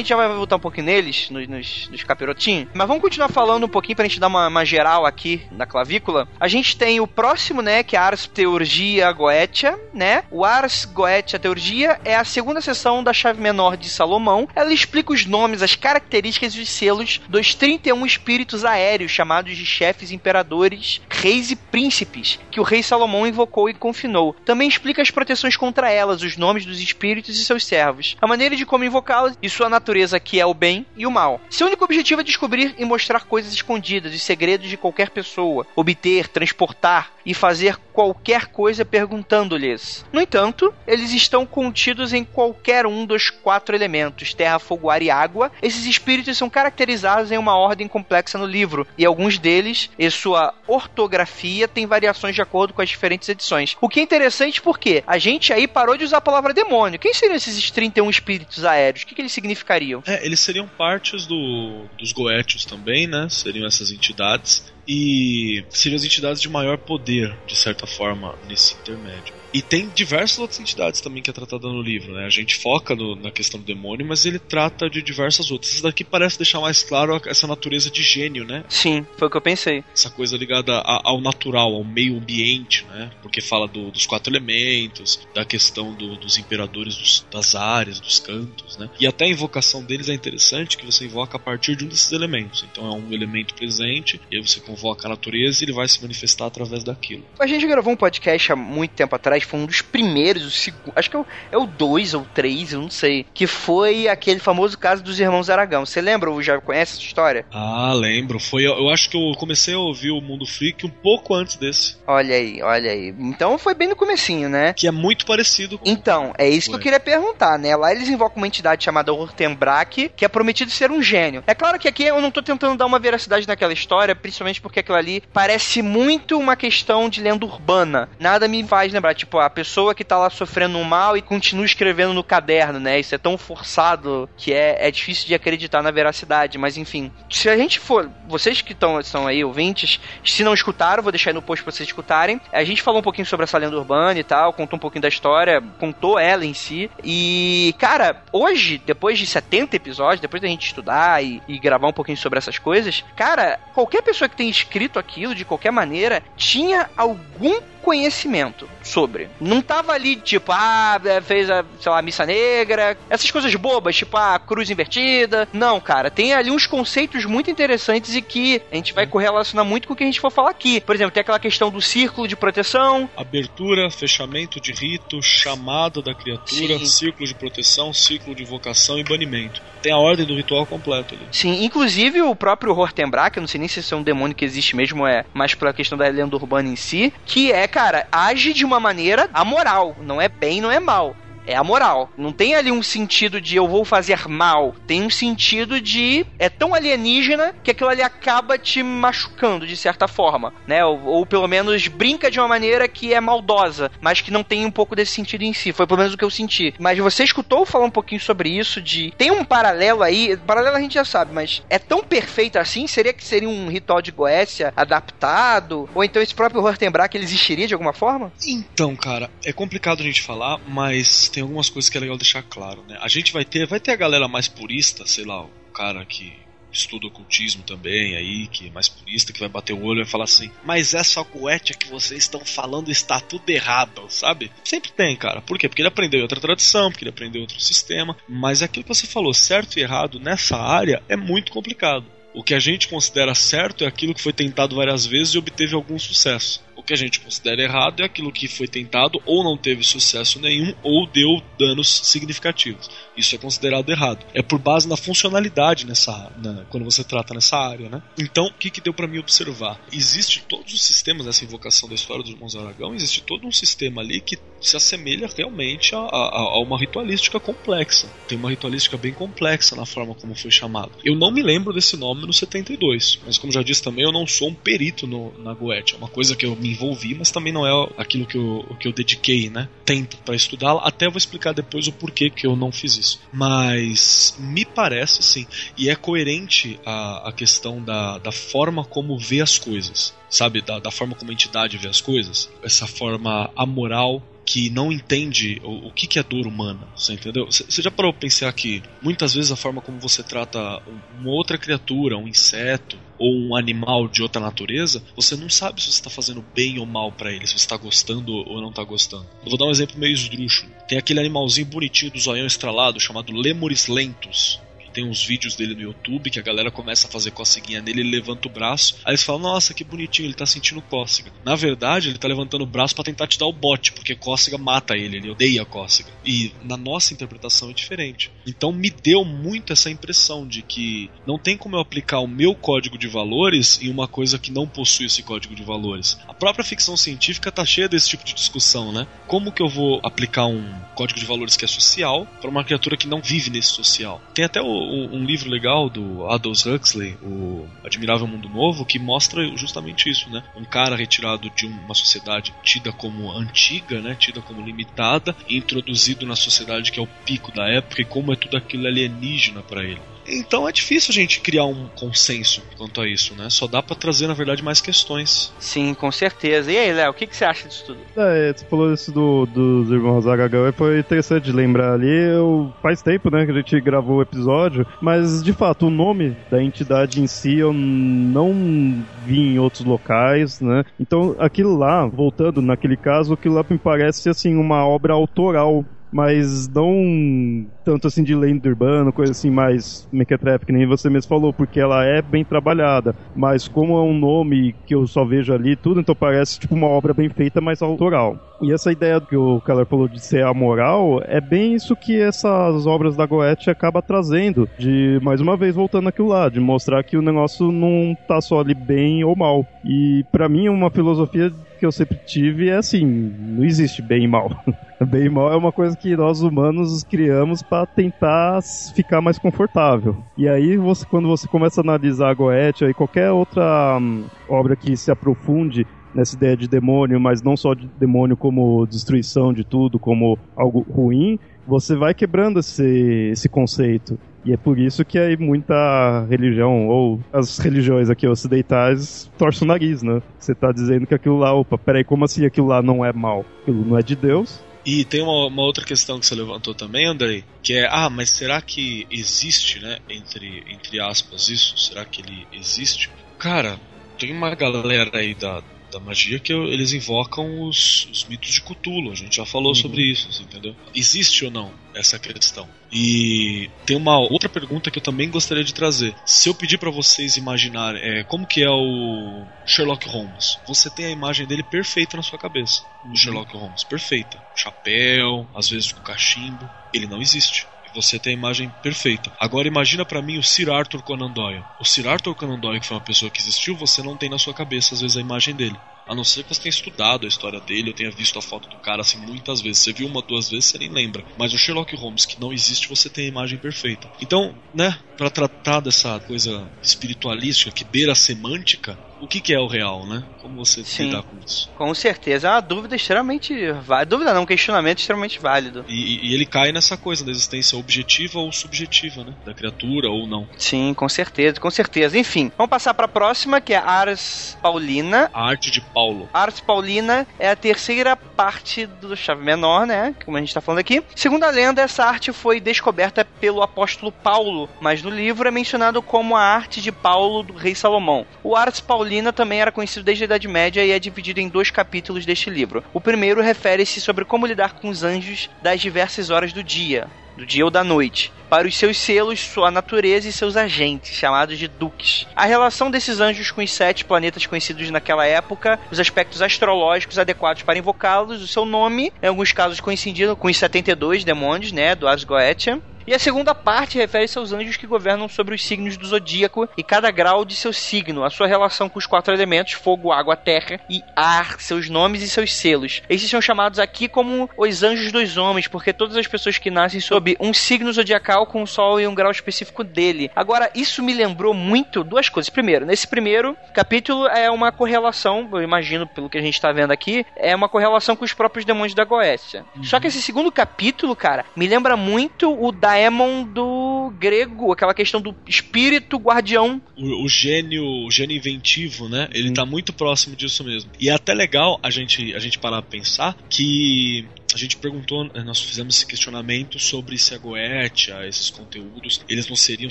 Speaker 1: Gente já vai voltar um pouquinho neles, nos, nos, nos capirotinhos. Mas vamos continuar falando um pouquinho pra gente dar uma, uma geral aqui na clavícula. A gente tem o próximo, né, que é a Ars Teurgia Goetia, né? O Ars Goetia Teurgia é a segunda seção da chave menor de Salomão. Ela explica os nomes, as características e os selos dos 31 espíritos aéreos chamados de chefes imperadores, reis e príncipes, que o rei Salomão invocou e confinou. Também explica as proteções contra elas, os nomes dos espíritos e seus servos, a maneira de como invocá-los e sua natureza que é o bem e o mal. Seu único objetivo é descobrir e mostrar coisas escondidas, os segredos de qualquer pessoa, obter, transportar e fazer qualquer coisa perguntando-lhes. No entanto, eles estão contidos em qualquer um dos quatro elementos: terra, fogo, ar e água. Esses espíritos são caracterizados em uma ordem complexa no livro, e alguns deles e sua ortografia têm variações de acordo com as diferentes edições. O que é interessante porque a gente aí parou de usar a palavra demônio. Quem seriam esses 31 espíritos aéreos? O que, que eles significariam?
Speaker 3: É, eles seriam partes do, dos Goétios também, né? Seriam essas entidades e seriam as entidades de maior poder, de certa forma, nesse intermédio. E tem diversas outras entidades também que é tratada no livro, né? A gente foca no, na questão do demônio, mas ele trata de diversas outras. Isso daqui parece deixar mais claro essa natureza de gênio, né?
Speaker 1: Sim, foi o que eu pensei.
Speaker 3: Essa coisa ligada a, ao natural, ao meio ambiente, né? Porque fala do, dos quatro elementos, da questão do, dos imperadores dos, das áreas, dos cantos, né? E até a invocação deles é interessante, que você invoca a partir de um desses elementos. Então é um elemento presente, e aí você convoca a natureza e ele vai se manifestar através daquilo.
Speaker 1: A gente gravou um podcast há muito tempo atrás, foi um dos primeiros, o segundo, acho que é o 2 é ou 3, eu não sei, que foi aquele famoso caso dos irmãos Aragão. Você lembra ou já conhece essa história?
Speaker 3: Ah, lembro. Foi, eu acho que eu comecei a ouvir o Mundo Freak um pouco antes desse.
Speaker 1: Olha aí, olha aí. Então foi bem no comecinho, né?
Speaker 3: Que é muito parecido com...
Speaker 1: Então, é isso foi. que eu queria perguntar, né? Lá eles invocam uma entidade chamada Hortenbrak, que é prometido ser um gênio. É claro que aqui eu não tô tentando dar uma veracidade naquela história, principalmente porque aquilo ali parece muito uma questão de lenda urbana. Nada me faz lembrar, tipo, a pessoa que tá lá sofrendo um mal e continua escrevendo no caderno, né? Isso é tão forçado que é, é difícil de acreditar na veracidade, mas enfim. Se a gente for, vocês que estão são aí ouvintes, se não escutaram, vou deixar aí no post pra vocês escutarem. A gente falou um pouquinho sobre essa lenda urbana e tal, contou um pouquinho da história, contou ela em si. E, cara, hoje, depois de 70 episódios, depois da gente estudar e, e gravar um pouquinho sobre essas coisas, cara, qualquer pessoa que tenha escrito aquilo de qualquer maneira tinha algum conhecimento sobre. Não tava ali, tipo, ah, é, fez a, sei lá, missa negra, essas coisas bobas, tipo, a ah, cruz invertida. Não, cara, tem ali uns conceitos muito interessantes e que a gente vai correlacionar muito com o que a gente for falar aqui. Por exemplo, tem aquela questão do círculo de proteção.
Speaker 3: Abertura, fechamento de rito, chamada da criatura, Sim. círculo de proteção, círculo de invocação e banimento. Tem a ordem do ritual completo ali.
Speaker 1: Sim, inclusive o próprio Hortenbrak, eu não sei nem se esse é um demônio que existe mesmo, é mais pela questão da lenda urbana em si, que é, cara, age de uma maneira amoral. Não é bem, não é mal é a moral. Não tem ali um sentido de eu vou fazer mal. Tem um sentido de é tão alienígena que aquilo ali acaba te machucando de certa forma, né? Ou, ou, pelo menos brinca de uma maneira que é maldosa, mas que não tem um pouco desse sentido em si. Foi pelo menos o que eu senti. Mas você escutou falar um pouquinho sobre isso de tem um paralelo aí, paralelo a gente já sabe, mas é tão perfeito assim, seria que seria um ritual de Goécia adaptado ou então esse próprio Hortenbrak ele existiria de alguma forma?
Speaker 3: Então, cara, é complicado a gente falar, mas tem algumas coisas que é legal deixar claro, né? A gente vai ter, vai ter a galera mais purista, sei lá, o cara que estuda ocultismo também aí, que é mais purista, que vai bater o olho e falar assim, mas essa goetia que vocês estão falando está tudo errado, sabe? Sempre tem, cara. Por quê? Porque ele aprendeu outra tradição, porque ele aprendeu outro sistema, mas é aquilo que você falou, certo e errado nessa área é muito complicado. O que a gente considera certo é aquilo que foi tentado várias vezes e obteve algum sucesso. Que a gente considera errado é aquilo que foi tentado ou não teve sucesso nenhum ou deu danos significativos. Isso é considerado errado. É por base na funcionalidade nessa, na, quando você trata nessa área, né? Então, o que, que deu para mim observar? Existe todos os sistemas dessa invocação da história dos irmãos Aragão, existe todo um sistema ali que se assemelha realmente a, a, a uma ritualística complexa. Tem uma ritualística bem complexa na forma como foi chamado. Eu não me lembro desse nome no 72, mas como já disse também, eu não sou um perito no, na Goethe. É uma coisa que eu me envolvi, mas também não é aquilo que eu, que eu dediquei, né? Tempo para estudá-la. Até vou explicar depois o porquê que eu não fiz Mas me parece sim, e é coerente a, a questão da, da forma como vê as coisas, sabe? Da, da forma como a entidade vê as coisas. Essa forma amoral que não entende o, o que, que é dor humana, você entendeu? Você já parou pra pensar que muitas vezes a forma como você trata uma outra criatura, um inseto, ou um animal de outra natureza, você não sabe se você está fazendo bem ou mal para ele, se você está gostando ou não está gostando. Eu vou dar um exemplo meio esdrúxulo. Tem aquele animalzinho bonitinho do zoião estralado chamado Lemures lentus tem uns vídeos dele no YouTube que a galera começa a fazer coceguinha nele, ele levanta o braço, aí eles falam, nossa, que bonitinho, ele tá sentindo cócega. Na verdade, ele tá levantando o braço para tentar te dar o bote, porque cócega mata ele, ele odeia cócega. E na nossa interpretação é diferente. Então me deu muito essa impressão de que não tem como eu aplicar o meu código de valores em uma coisa que não possui esse código de valores. A própria ficção científica tá cheia desse tipo de discussão, né? Como que eu vou aplicar um código de valores que é social para uma criatura que não vive nesse social? Tem até o, um livro legal do Aldous Huxley, o Admirável Mundo Novo, que mostra justamente isso, né? Um cara retirado de uma sociedade tida como antiga, né? Tida como limitada, introduzido na sociedade que é o pico da época e como é tudo aquilo alienígena para ele. Então é difícil a gente criar um consenso quanto a isso, né? Só dá para trazer, na verdade, mais questões.
Speaker 1: Sim, com certeza. E aí, Léo, o que, que você acha disso tudo?
Speaker 4: É, você falou isso do, dos irmãos Aragão e foi interessante de lembrar ali. Eu, faz tempo, né, que a gente gravou o episódio, mas de fato o nome da entidade em si eu não vi em outros locais, né? Então aquilo lá, voltando naquele caso, aquilo lá me parece assim uma obra autoral mas não tanto assim de lenda urbana, coisa assim mais mequetrefe, que nem você mesmo falou, porque ela é bem trabalhada, mas como é um nome que eu só vejo ali tudo, então parece tipo uma obra bem feita, mas autoral. E essa ideia que o Keller falou de ser amoral, é bem isso que essas obras da Goethe acaba trazendo, de, mais uma vez, voltando aquilo lá, de mostrar que o negócio não tá só ali bem ou mal. E para mim, uma filosofia que eu sempre tive é assim, não existe bem e mal. bem e mal é uma coisa que nós humanos criamos para tentar ficar mais confortável. E aí, você, quando você começa a analisar a Goethe e qualquer outra hum, obra que se aprofunde nessa ideia de demônio, mas não só de demônio como destruição de tudo, como algo ruim, você vai quebrando esse, esse conceito. E é por isso que aí muita religião, ou as religiões aqui ocidentais, torcem o nariz, né? Você tá dizendo que aquilo lá, opa, peraí, como assim aquilo lá não é mal? Aquilo não é de Deus,
Speaker 3: e tem uma, uma, outra questão que você levantou também, Andrei, que é, ah, mas será que existe, né, entre, entre aspas, isso? Será que ele existe? Cara, tem uma galera aí da, da magia que eles invocam os, os mitos de Cthulhu. A gente já falou uhum. sobre isso, assim, entendeu? Existe ou não essa questão? E tem uma outra pergunta que eu também gostaria de trazer. Se eu pedir para vocês imaginar é, como que é o Sherlock Holmes, você tem a imagem dele perfeita na sua cabeça. O Sherlock Holmes, perfeita. Chapéu, às vezes com cachimbo. Ele não existe você tem a imagem perfeita. Agora imagina para mim o Sir Arthur Conan Doyle. O Sir Arthur Conan Doyle, que foi uma pessoa que existiu, você não tem na sua cabeça às vezes a imagem dele. A não ser que você tenha estudado a história dele, ou tenha visto a foto do cara assim muitas vezes. Você viu uma, duas vezes, você nem lembra. Mas o Sherlock Holmes, que não existe, você tem a imagem perfeita. Então, né, para tratar dessa coisa espiritualística que beira a semântica, o que, que, é o real, né? Como você Sim, lidar com isso?
Speaker 1: Com certeza, é uma dúvida extremamente válida. Dúvida não, um questionamento extremamente válido.
Speaker 3: E, e, ele cai nessa coisa da existência objetiva ou subjetiva, né? Da criatura ou não.
Speaker 1: Sim, com certeza, com certeza. Enfim, vamos passar para a próxima, que é Ars Paulina.
Speaker 3: A arte de Paulo.
Speaker 1: A Ars Paulina é a terceira parte do chave menor, né? Como a gente está falando aqui. Segundo a lenda, essa arte foi descoberta pelo apóstolo Paulo, mas no livro é mencionado como a arte de Paulo do rei Salomão. O Paulina Paulina também era conhecido desde a Idade Média e é dividido em dois capítulos deste livro. O primeiro refere-se sobre como lidar com os anjos das diversas horas do dia, do dia ou da noite, para os seus selos, sua natureza e seus agentes, chamados de duques. A relação desses anjos com os sete planetas conhecidos naquela época, os aspectos astrológicos adequados para invocá-los, o seu nome, em alguns casos coincidindo com os 72 demônios, né, do Ars Goetia, e a segunda parte refere-se aos anjos que governam sobre os signos do zodíaco e cada grau de seu signo, a sua relação com os quatro elementos, fogo, água, terra e ar, seus nomes e seus selos. Esses são chamados aqui como os anjos dos homens, porque todas as pessoas que nascem sob um signo zodiacal com o sol e um grau específico dele. Agora, isso me lembrou muito duas coisas. Primeiro, nesse primeiro capítulo é uma correlação, eu imagino pelo que a gente está vendo aqui, é uma correlação com os próprios demônios da Goécia. Uhum. Só que esse segundo capítulo, cara, me lembra muito o da daemon do grego, aquela questão do espírito guardião.
Speaker 3: O, o gênio, o gênio inventivo, né? Ele hum. tá muito próximo disso mesmo. E é até legal a gente, a gente parar pra pensar que a gente perguntou, né, nós fizemos esse questionamento sobre se a Goetia, esses conteúdos, eles não seriam,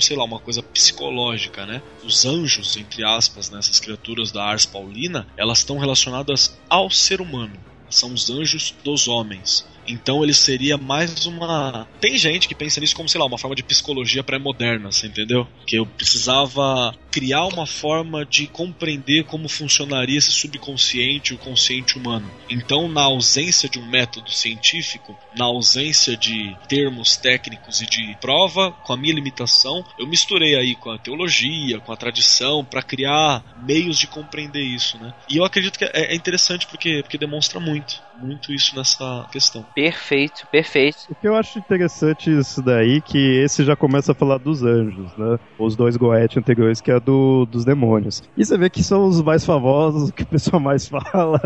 Speaker 3: sei lá, uma coisa psicológica, né? Os anjos, entre aspas, né, essas criaturas da Ars Paulina, elas estão relacionadas ao ser humano. São os anjos dos homens. Então ele seria mais uma. Tem gente que pensa nisso como, sei lá, uma forma de psicologia pré-moderna, você entendeu? Que eu precisava criar uma forma de compreender como funcionaria esse subconsciente e o consciente humano. Então, na ausência de um método científico, na ausência de termos técnicos e de prova, com a minha limitação, eu misturei aí com a teologia, com a tradição, para criar meios de compreender isso, né? E eu acredito que é, é interessante porque, porque demonstra muito, muito isso nessa questão.
Speaker 1: Perfeito, perfeito.
Speaker 4: O que eu acho interessante isso daí, que esse já começa a falar dos anjos, né? Os dois Goethe anteriores, que é do, dos demônios. E você vê que são os mais famosos, que o pessoal mais fala.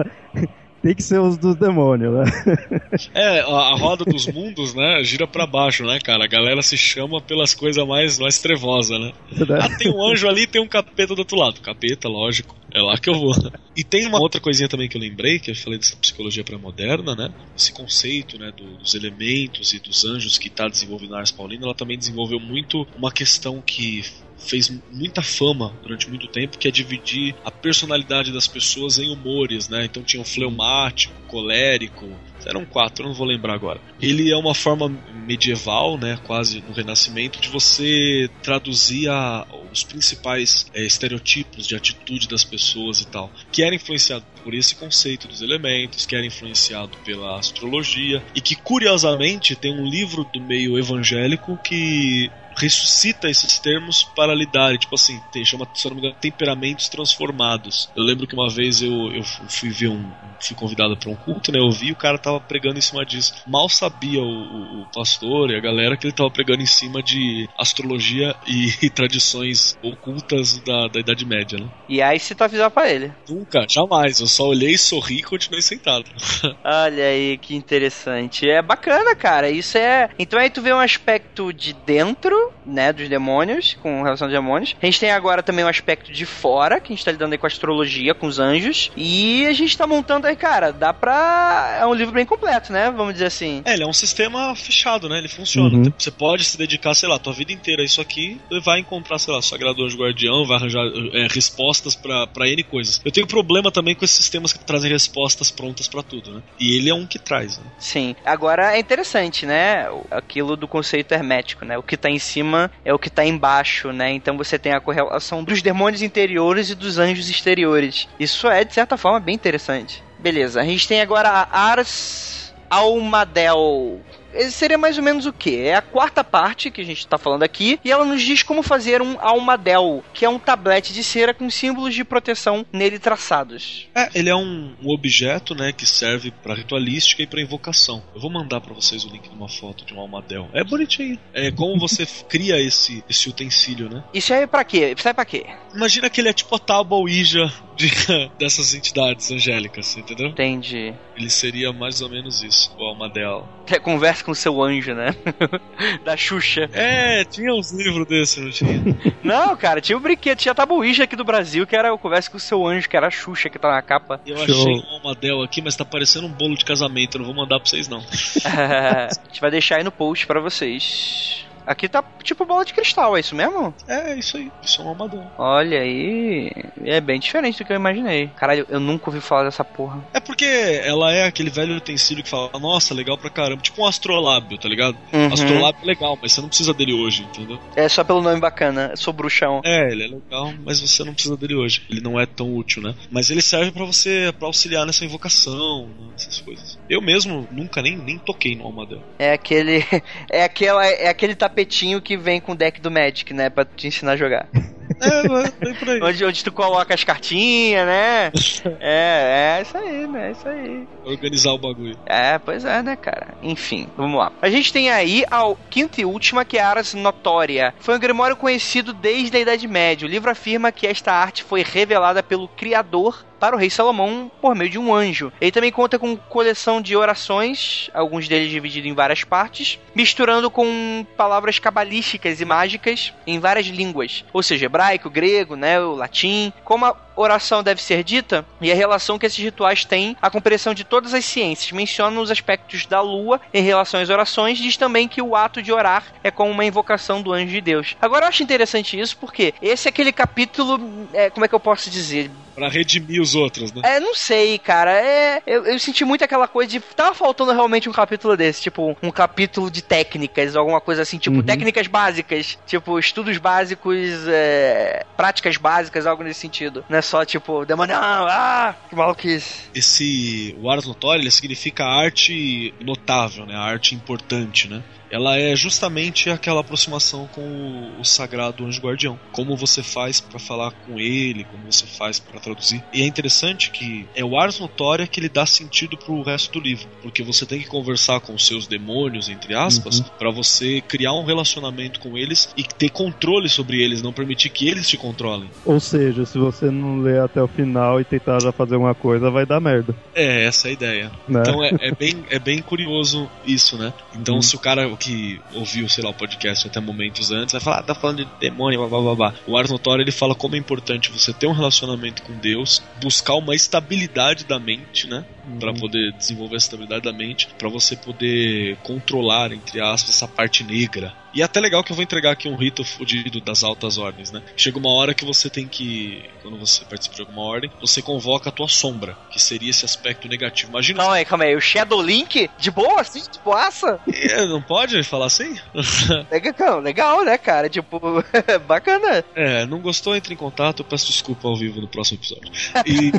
Speaker 4: Tem que ser os dos demônios, né?
Speaker 3: É, a, a roda dos mundos, né, gira para baixo, né, cara? A galera se chama pelas coisas mais, mais trevosas, né? Ah, tem um anjo ali e tem um capeta do outro lado. Capeta, lógico. É lá que eu vou. E tem uma outra coisinha também que eu lembrei, que eu falei dessa psicologia pré-moderna, né? Esse conceito, né, do, dos elementos e dos anjos que está desenvolvendo na Ars Paulina, ela também desenvolveu muito uma questão que fez muita fama durante muito tempo, que é dividir a personalidade das pessoas em humores, né? Então tinha o fleumático, colérico, eram quatro, não vou lembrar agora. Ele é uma forma medieval, né, quase no Renascimento, de você traduzir a, os principais é, estereotipos de atitude das pessoas e tal, que era influenciado por esse conceito dos elementos, que era influenciado pela astrologia e que curiosamente tem um livro do meio evangélico que ressuscita esses termos para lidar, tipo assim, tem, chama, se não me engano, temperamentos transformados. Eu lembro que uma vez eu, eu fui ver um, fui convidado para um culto, né? Eu vi o cara tava pregando em cima disso. Mal sabia o, o, o pastor e a galera que ele tava pregando em cima de astrologia e, e tradições ocultas da, da Idade Média, né?
Speaker 1: E aí se tu avisar pra ele?
Speaker 3: Nunca, jamais. Eu só olhei, sorri e continuei sentado.
Speaker 1: Olha aí que interessante. É bacana, cara. Isso é. Então aí tu vê um aspecto de dentro, né, dos demônios, com relação aos demônios. A gente tem agora também um aspecto de fora, que a gente tá lidando aí com a astrologia, com os anjos. E a gente tá montando aí, cara, dá pra. É um livro bem completo, né? Vamos dizer assim.
Speaker 3: É, ele é um sistema fechado, né? Ele funciona. Uhum. Você pode se dedicar, sei lá, tua vida inteira a isso aqui, vai encontrar, sei lá, Sagrado Anjo Guardião, vai arranjar é, respostas para N coisas. Eu tenho problema também com esses sistemas que trazem respostas prontas para tudo, né? E ele é um que traz, né?
Speaker 1: Sim. Agora é interessante, né? Aquilo do conceito hermético, né? O que tá em cima é o que tá embaixo, né? Então você tem a correlação dos demônios interiores e dos anjos exteriores. Isso é, de certa forma, bem interessante. Beleza, a gente tem agora a Ars Almadel seria mais ou menos o que? É a quarta parte que a gente está falando aqui, e ela nos diz como fazer um almadel, que é um tablete de cera com símbolos de proteção nele traçados.
Speaker 3: É, ele é um, um objeto, né, que serve para ritualística e para invocação. Eu vou mandar para vocês o link de uma foto de um almadel. É bonitinho. É como você cria esse, esse utensílio, né?
Speaker 1: Isso é para quê? Isso é para quê?
Speaker 3: Imagina que ele é tipo a tábua Ouija de, dessas entidades angélicas, entendeu?
Speaker 1: Entendi.
Speaker 3: Ele seria mais ou menos isso, o almadel.
Speaker 1: É conversa com seu anjo, né? da Xuxa.
Speaker 3: É, tinha uns livros desses, não tinha?
Speaker 1: não, cara, tinha o um brinquedo, tinha a Tabuíja aqui do Brasil, que era o Conversa com o seu anjo, que era a Xuxa que tá na capa.
Speaker 3: Eu Show. achei um Almadel aqui, mas tá parecendo um bolo de casamento, eu não vou mandar pra vocês não.
Speaker 1: a gente vai deixar aí no post pra vocês. Aqui tá tipo bola de cristal, é isso mesmo?
Speaker 3: É, isso aí. Isso é um amador.
Speaker 1: Olha aí. É bem diferente do que eu imaginei. Caralho, eu nunca ouvi falar dessa porra.
Speaker 3: É porque ela é aquele velho utensílio que fala, nossa, legal pra caramba. Tipo um astrolábio, tá ligado? Uhum. Astrolábio é legal, mas você não precisa dele hoje, entendeu?
Speaker 1: É só pelo nome bacana. Eu sou bruxão.
Speaker 3: É, ele é legal, mas você não precisa dele hoje. Ele não é tão útil, né? Mas ele serve para você, para auxiliar nessa invocação, né? essas coisas. Eu mesmo nunca nem, nem toquei no Almadel.
Speaker 1: É aquele. É aquela. É aquele tapete tapetinho que vem com o deck do Magic, né? Pra te ensinar a jogar.
Speaker 3: É, vem por aí.
Speaker 1: Onde, onde tu coloca as cartinhas, né? é, é isso aí, né? É isso aí.
Speaker 3: Organizar o bagulho.
Speaker 1: É, pois é, né, cara? Enfim, vamos lá. A gente tem aí a quinta e última, que é a Aras Notória. Foi um grimório conhecido desde a Idade Média. O livro afirma que esta arte foi revelada pelo criador para o rei Salomão por meio de um anjo. Ele também conta com coleção de orações, alguns deles divididos em várias partes, misturando com palavras cabalísticas e mágicas em várias línguas, ou seja, hebraico, grego, né, o latim, como a oração deve ser dita e a relação que esses rituais têm à compreensão de todas as ciências. Menciona os aspectos da lua em relação às orações, diz também que o ato de orar é como uma invocação do anjo de Deus. Agora eu acho interessante isso porque esse é aquele capítulo, é, como é que eu posso dizer?
Speaker 3: Pra redimir os outros, né?
Speaker 1: É, não sei, cara. É, eu, eu senti muito aquela coisa de. Tava faltando realmente um capítulo desse, tipo, um capítulo de técnicas, alguma coisa assim, tipo,
Speaker 4: Uhum.
Speaker 1: técnicas básicas, tipo, estudos básicos, é, práticas básicas, algo nesse sentido. Não é só, tipo, demônio, ah, que maluquice.
Speaker 3: Esse o ars notória, ele significa arte notável, né? Arte importante, né? Ela é justamente aquela aproximação com o, o sagrado anjo guardião. Como você faz para falar com ele, como você faz para traduzir. E é interessante que é o ars notória que ele dá sentido pro resto do livro, porque você tem que conversar com os seus demônios, entre aspas,
Speaker 4: Uhum.
Speaker 3: para você criar um relacionamento com eles e ter controle sobre eles, não permitir que eles te controlem.
Speaker 4: Ou seja, se você não ler até o final e tentar já fazer alguma coisa, vai dar merda.
Speaker 3: É, essa é a ideia.
Speaker 4: Né?
Speaker 3: Então é, é bem, é bem curioso isso, né? Então
Speaker 4: Uhum.
Speaker 3: se o cara que ouviu, sei lá, o podcast até momentos antes, vai falar, ah, tá falando de demônio, blá blá blá blá. O Ars Notório ele fala como é importante você ter um relacionamento com Deus, buscar uma estabilidade da mente, né? Pra
Speaker 4: Uhum.
Speaker 3: poder desenvolver a estabilidade da mente, pra você poder controlar, entre aspas, essa parte negra. E é até legal que eu vou entregar aqui um rito fudido das altas ordens, né? Chega uma hora que você tem que, quando você participa de alguma ordem, você convoca a tua sombra, que seria esse aspecto negativo. Imagina
Speaker 1: Calma aí, calma aí. O Shadow Link, de boa, assim, de boaça?
Speaker 3: É, não pode falar assim?
Speaker 1: Legal, legal, né, cara? Tipo, bacana.
Speaker 3: É, não gostou, entre em contato, eu peço desculpa ao vivo no próximo episódio. E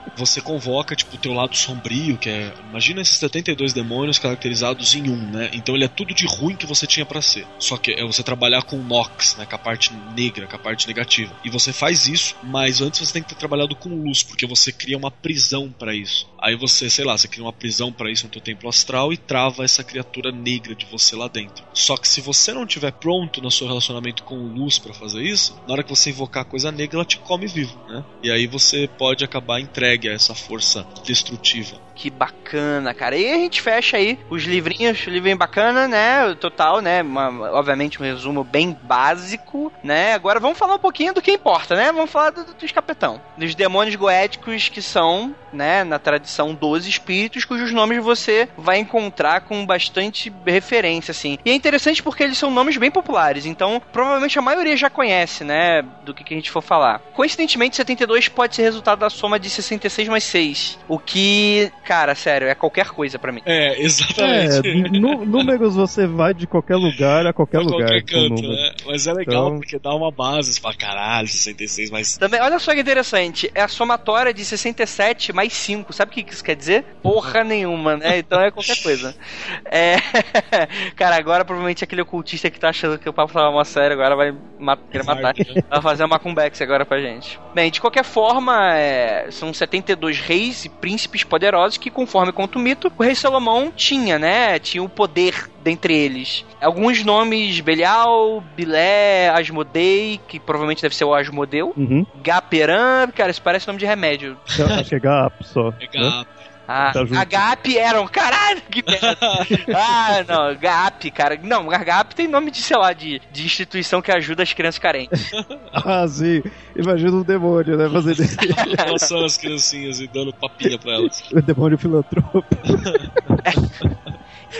Speaker 3: você convoca, tipo, o teu lado sombrio, que é. Imagina esses 72 demônios caracterizados em um, né? Então ele é tudo de ruim que você tinha pra ser. Só que é você trabalhar com Nox, né? Com a parte negra, com a parte negativa. E você faz isso, mas antes você tem que ter trabalhado com luz, porque você cria uma prisão pra isso. Aí você, sei lá, você cria uma prisão pra isso no teu templo astral e trava essa criatura negra de você lá dentro. Só que se você não tiver pronto no seu relacionamento com luz pra fazer isso, na hora que você invocar a coisa negra, ela te come vivo, né? E aí você pode acabar entregue a essa força destrutiva.
Speaker 1: Que bacana, cara. E a gente fecha aí os livrinhos, livrinho bacana, né? Total, né? Uma- obviamente um resumo bem básico, né? Agora vamos falar um pouquinho do que importa, né? Vamos falar do, dos capetão. Dos demônios goéticos que são, né, na tradição 12 espíritos, cujos nomes você vai encontrar com bastante referência, assim. E é interessante porque eles são nomes bem populares, então provavelmente a maioria já conhece, né, do que, que a gente for falar. Coincidentemente, 72 pode ser resultado da soma de 66 mais 6, o que, cara, sério, é qualquer coisa pra mim.
Speaker 3: É,
Speaker 4: É,
Speaker 3: exatamente.
Speaker 4: nu- números você vai de qualquer lugar a qualquer
Speaker 3: Pra
Speaker 4: lugar.
Speaker 3: qualquer
Speaker 4: com
Speaker 3: canto, né? Mas é legal
Speaker 4: Então-
Speaker 3: porque dá uma base, você fala, caralho, 66 mais.
Speaker 1: Também, olha só que interessante, é a somatória de 67 mais 5. Sabe o que isso quer dizer? Porra nenhuma, né? Então é qualquer coisa. É... Cara, agora provavelmente aquele ocultista que tá achando que o papo tava mó sério agora vai ma- querer matar. Vai fazer uma comeback agora pra gente. Bem, de qualquer forma, é, são 72 reis e príncipes poderosos que, conforme conta o mito, o rei Salomão tinha, né? Tinha o poder dentre eles. Alguns nomes: Belial, Bilé, Asmodei, que provavelmente deve ser o Asmodeu.
Speaker 4: Uhum.
Speaker 1: Gaperan, cara, isso parece nome de remédio.
Speaker 4: Acho que é GAP só.
Speaker 3: É
Speaker 4: né?
Speaker 1: Ah,
Speaker 4: Tá junto.
Speaker 1: Agap eram, caralho, que merda. ah, não, GAP, cara. Não, GAP tem nome de, sei lá, de, de instituição que ajuda as crianças carentes.
Speaker 4: Ah, sim. Imagina um demônio, né? Fazer
Speaker 3: Passando as criancinhas e dando papinha pra elas.
Speaker 4: o demônio filantropo.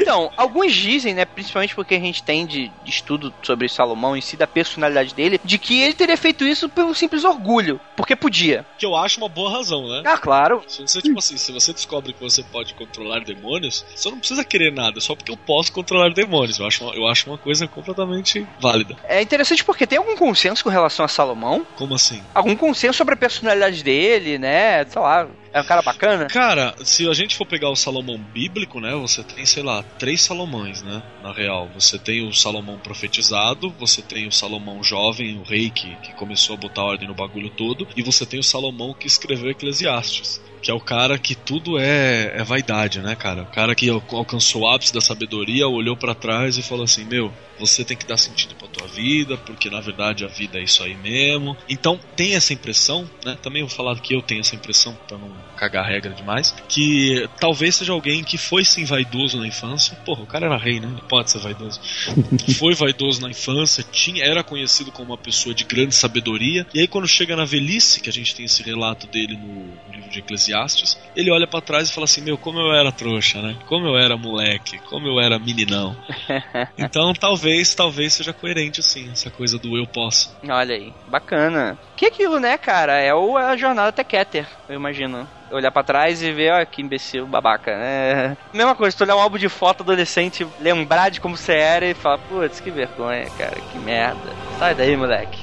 Speaker 1: Então, alguns dizem, né, principalmente porque a gente tem de, de estudo sobre Salomão em si, da personalidade dele, de que ele teria feito isso pelo simples orgulho, porque podia.
Speaker 3: Que eu acho uma boa razão, né?
Speaker 1: Ah, claro.
Speaker 3: Se você, tipo assim, se você descobre que você pode controlar demônios, você não precisa querer nada, só porque eu posso controlar demônios. Eu acho uma, eu acho uma coisa completamente válida.
Speaker 1: É interessante porque tem algum consenso com relação a Salomão?
Speaker 3: Como assim?
Speaker 1: Algum consenso sobre a personalidade dele, né? Sei lá, é um cara bacana?
Speaker 3: Cara, se a gente for pegar o Salomão bíblico, né? Você tem, sei lá, três Salomões, né? Na real. Você tem o Salomão profetizado, você tem o Salomão jovem, o rei que, que começou a botar ordem no bagulho todo, e você tem o Salomão que escreveu Eclesiastes. Que é o cara que tudo é, é vaidade, né, cara? O cara que al- alcançou o ápice da sabedoria, olhou pra trás e falou assim: Meu, você tem que dar sentido pra tua vida, porque na verdade a vida é isso aí mesmo. Então tem essa impressão, né? Também vou falar que eu tenho essa impressão, pra não cagar a regra demais, que talvez seja alguém que foi sim vaidoso na infância. Porra, o cara era rei, né? Não pode ser vaidoso. foi vaidoso na infância, tinha, era conhecido como uma pessoa de grande sabedoria, e aí quando chega na velhice, que a gente tem esse relato dele no, no livro de Eclesiastes, ele olha para trás e fala assim: Meu, como eu era trouxa, né? Como eu era moleque, como eu era meninão. então talvez, talvez seja coerente assim, essa coisa do eu posso.
Speaker 1: Olha aí, bacana. Que aquilo, né, cara? É o, a jornada até Keter, eu imagino olhar para trás e ver, ó, que imbecil, babaca, né? Mesma coisa, tu olhar um álbum de foto adolescente, lembrar de como você era e falar, putz, que vergonha, cara, que merda. Sai daí, moleque.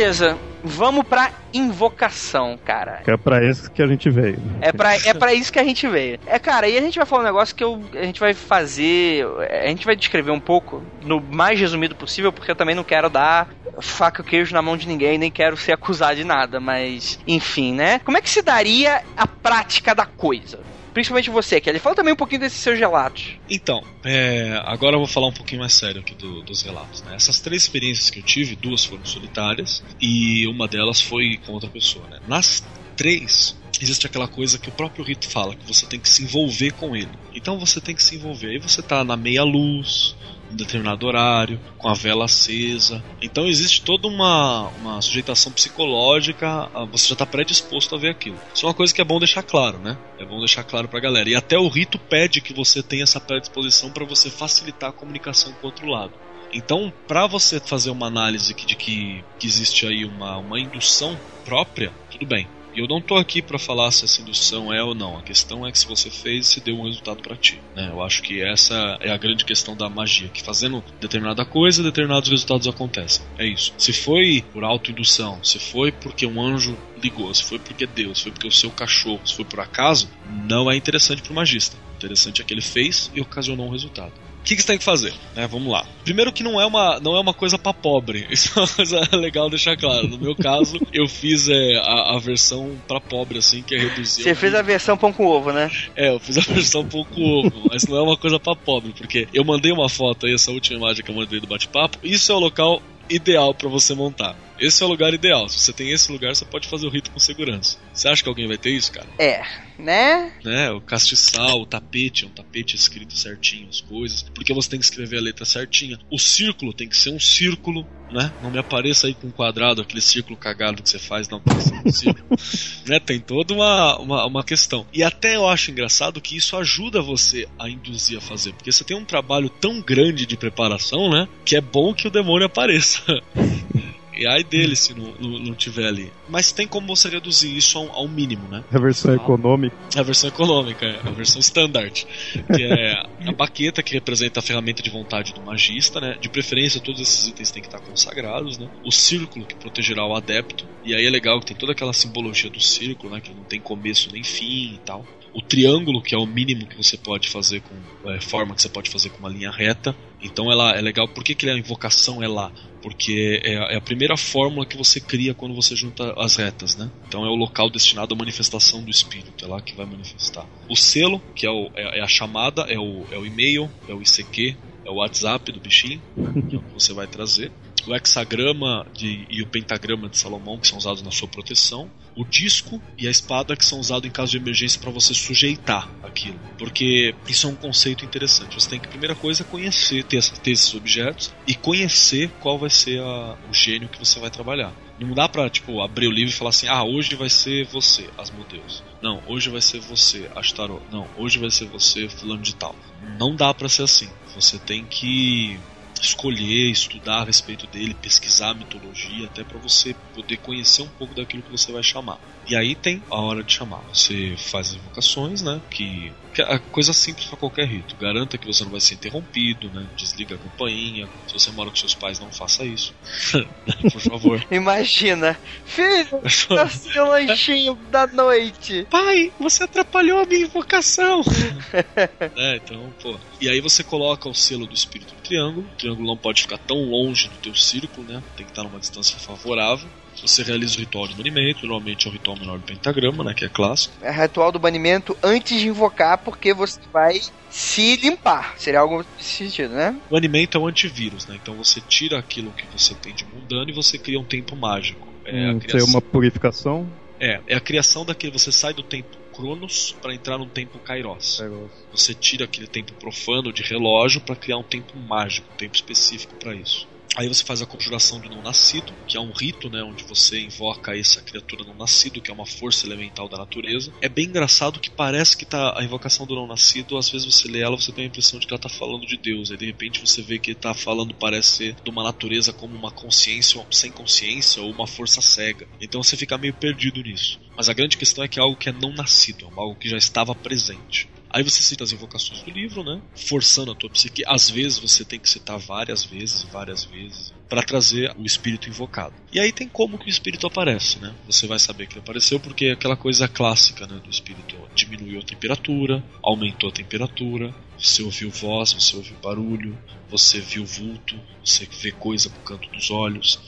Speaker 1: Beleza, vamos pra invocação, cara.
Speaker 4: Que é pra isso que a gente veio.
Speaker 1: É pra, é pra isso que a gente veio. É, cara, e a gente vai falar um negócio que eu, a gente vai fazer. A gente vai descrever um pouco, no mais resumido possível, porque eu também não quero dar faca e queijo na mão de ninguém, nem quero ser acusado de nada, mas enfim, né? Como é que se daria a prática da coisa? Principalmente você, Kelly. Fala também um pouquinho desses seus relatos.
Speaker 3: Então, é, agora eu vou falar um pouquinho mais sério aqui do, dos relatos. Né? Essas três experiências que eu tive, duas foram solitárias e uma delas foi com outra pessoa. Né? Nas três, existe aquela coisa que o próprio rito fala, que você tem que se envolver com ele. Então você tem que se envolver. Aí você tá na meia luz, um determinado horário, com a vela acesa. Então existe toda uma, uma sujeitação psicológica, você já está predisposto a ver aquilo. Isso é uma coisa que é bom deixar claro, né? É bom deixar claro para a galera. E até o rito pede que você tenha essa predisposição para você facilitar a comunicação com o outro lado. Então, para você fazer uma análise de que, que existe aí uma, uma indução própria, tudo bem. E eu não tô aqui para falar se essa indução é ou não. A questão é que se você fez, se deu um resultado para ti. Né? Eu acho que essa é a grande questão da magia, que fazendo determinada coisa, determinados resultados acontecem. É isso. Se foi por autoindução, se foi porque um anjo ligou, se foi porque Deus, se foi porque o seu cachorro, se foi por acaso, não é interessante pro magista. O interessante é que ele fez e ocasionou um resultado. O que, que você tem que fazer? Né, vamos lá. Primeiro que não é uma, não é uma coisa para pobre. Isso é uma coisa legal deixar claro. No meu caso, eu fiz é, a, a versão para pobre, assim, que é reduzir.
Speaker 1: Você fez a versão pão com ovo, né?
Speaker 3: É, eu fiz a versão pão com ovo, mas não é uma coisa para pobre, porque eu mandei uma foto aí, essa última imagem que eu mandei do bate-papo. Isso é o local ideal para você montar. Esse é o lugar ideal. Se você tem esse lugar, você pode fazer o rito com segurança. Você acha que alguém vai ter isso, cara?
Speaker 1: É, né?
Speaker 3: Né, o castiçal, o tapete, é um tapete escrito certinho as coisas, porque você tem que escrever a letra certinha. O círculo tem que ser um círculo, né? Não me apareça aí com um quadrado, aquele círculo cagado que você faz, não, tem que ser um círculo. né? Tem toda uma, uma, uma questão. E até eu acho engraçado que isso ajuda você a induzir a fazer, porque você tem um trabalho tão grande de preparação, né? Que é bom que o demônio apareça. E ai dele se não, não, não, tiver ali. Mas tem como você reduzir isso ao, ao mínimo, né?
Speaker 4: A versão econômica.
Speaker 3: A versão econômica, é. A versão standard. Que é a baqueta, que representa a ferramenta de vontade do magista, né? De preferência, todos esses itens têm que estar consagrados, né? O círculo, que protegerá o adepto. E aí é legal que tem toda aquela simbologia do círculo, né? Que não tem começo nem fim e tal o triângulo, que é o mínimo que você pode fazer com é, forma que você pode fazer com uma linha reta. Então ela é legal. Por que, que a invocação é lá? Porque é, é, a primeira fórmula que você cria quando você junta as retas, né? Então é o local destinado à manifestação do espírito, é lá que vai manifestar. O selo, que é, o, é, é a chamada, é o, é o e-mail, é o ICQ, é o WhatsApp do bichinho, que você vai trazer o hexagrama de, e o pentagrama de Salomão, que são usados na sua proteção, o disco e a espada, que são usados em caso de emergência para você sujeitar aquilo. Porque isso é um conceito interessante. Você tem que, primeira coisa, conhecer, ter, ter esses objetos e conhecer qual vai ser a, o gênio que você vai trabalhar. Não dá pra, tipo, abrir o livro e falar assim, ah, hoje vai ser você, Asmodeus. Não, hoje vai ser você, Astarot. Não, hoje vai ser você, fulano de tal. Não dá para ser assim. Você tem que escolher, estudar a respeito dele, pesquisar a mitologia, até para você poder conhecer um pouco daquilo que você vai chamar. E aí tem a hora de chamar. Você faz as invocações, né? Que, que a coisa simples para qualquer rito. Garanta que você não vai ser interrompido, né? Desliga a campainha. Se você mora com seus pais, não faça isso. Por favor.
Speaker 1: Imagina, filho, nasci o lanchinho da noite.
Speaker 3: Pai, você atrapalhou a minha invocação. é, então, pô. E aí você coloca o selo do espírito no triângulo. O triângulo não pode ficar tão longe do teu círculo, né? Tem que estar numa distância favorável. Você realiza o ritual de banimento, normalmente é o ritual menor do pentagrama, né? Que é clássico.
Speaker 1: É ritual do banimento antes de invocar, porque você vai se limpar. Seria algo nesse sentido, né?
Speaker 3: O banimento é um antivírus, né? Então você tira aquilo que você tem de mundano e você cria um tempo mágico.
Speaker 4: É hum, a criação... uma purificação?
Speaker 3: É, é a criação daquele. Você sai do tempo Cronos para entrar num tempo Kairos. Kairos. Você tira aquele tempo profano de relógio para criar um tempo mágico, um tempo específico para isso. Aí você faz a conjuração do não nascido, que é um rito, né, onde você invoca essa criatura não nascido, que é uma força elemental da natureza. É bem engraçado que parece que tá a invocação do não nascido, às vezes você lê ela, você tem a impressão de que ela tá falando de Deus, aí de repente você vê que ele tá falando parece de uma natureza como uma consciência sem consciência ou uma força cega. Então você fica meio perdido nisso. Mas a grande questão é que é algo que é não nascido, é algo que já estava presente. Aí você cita as invocações do livro, né? Forçando a tua psique. Às vezes você tem que citar várias vezes, várias vezes, para trazer o espírito invocado. E aí tem como que o espírito aparece, né? Você vai saber que ele apareceu porque é aquela coisa clássica, né, do espírito diminuiu a temperatura, aumentou a temperatura, você ouviu voz, você ouviu barulho, você viu vulto, você vê coisa no canto dos olhos,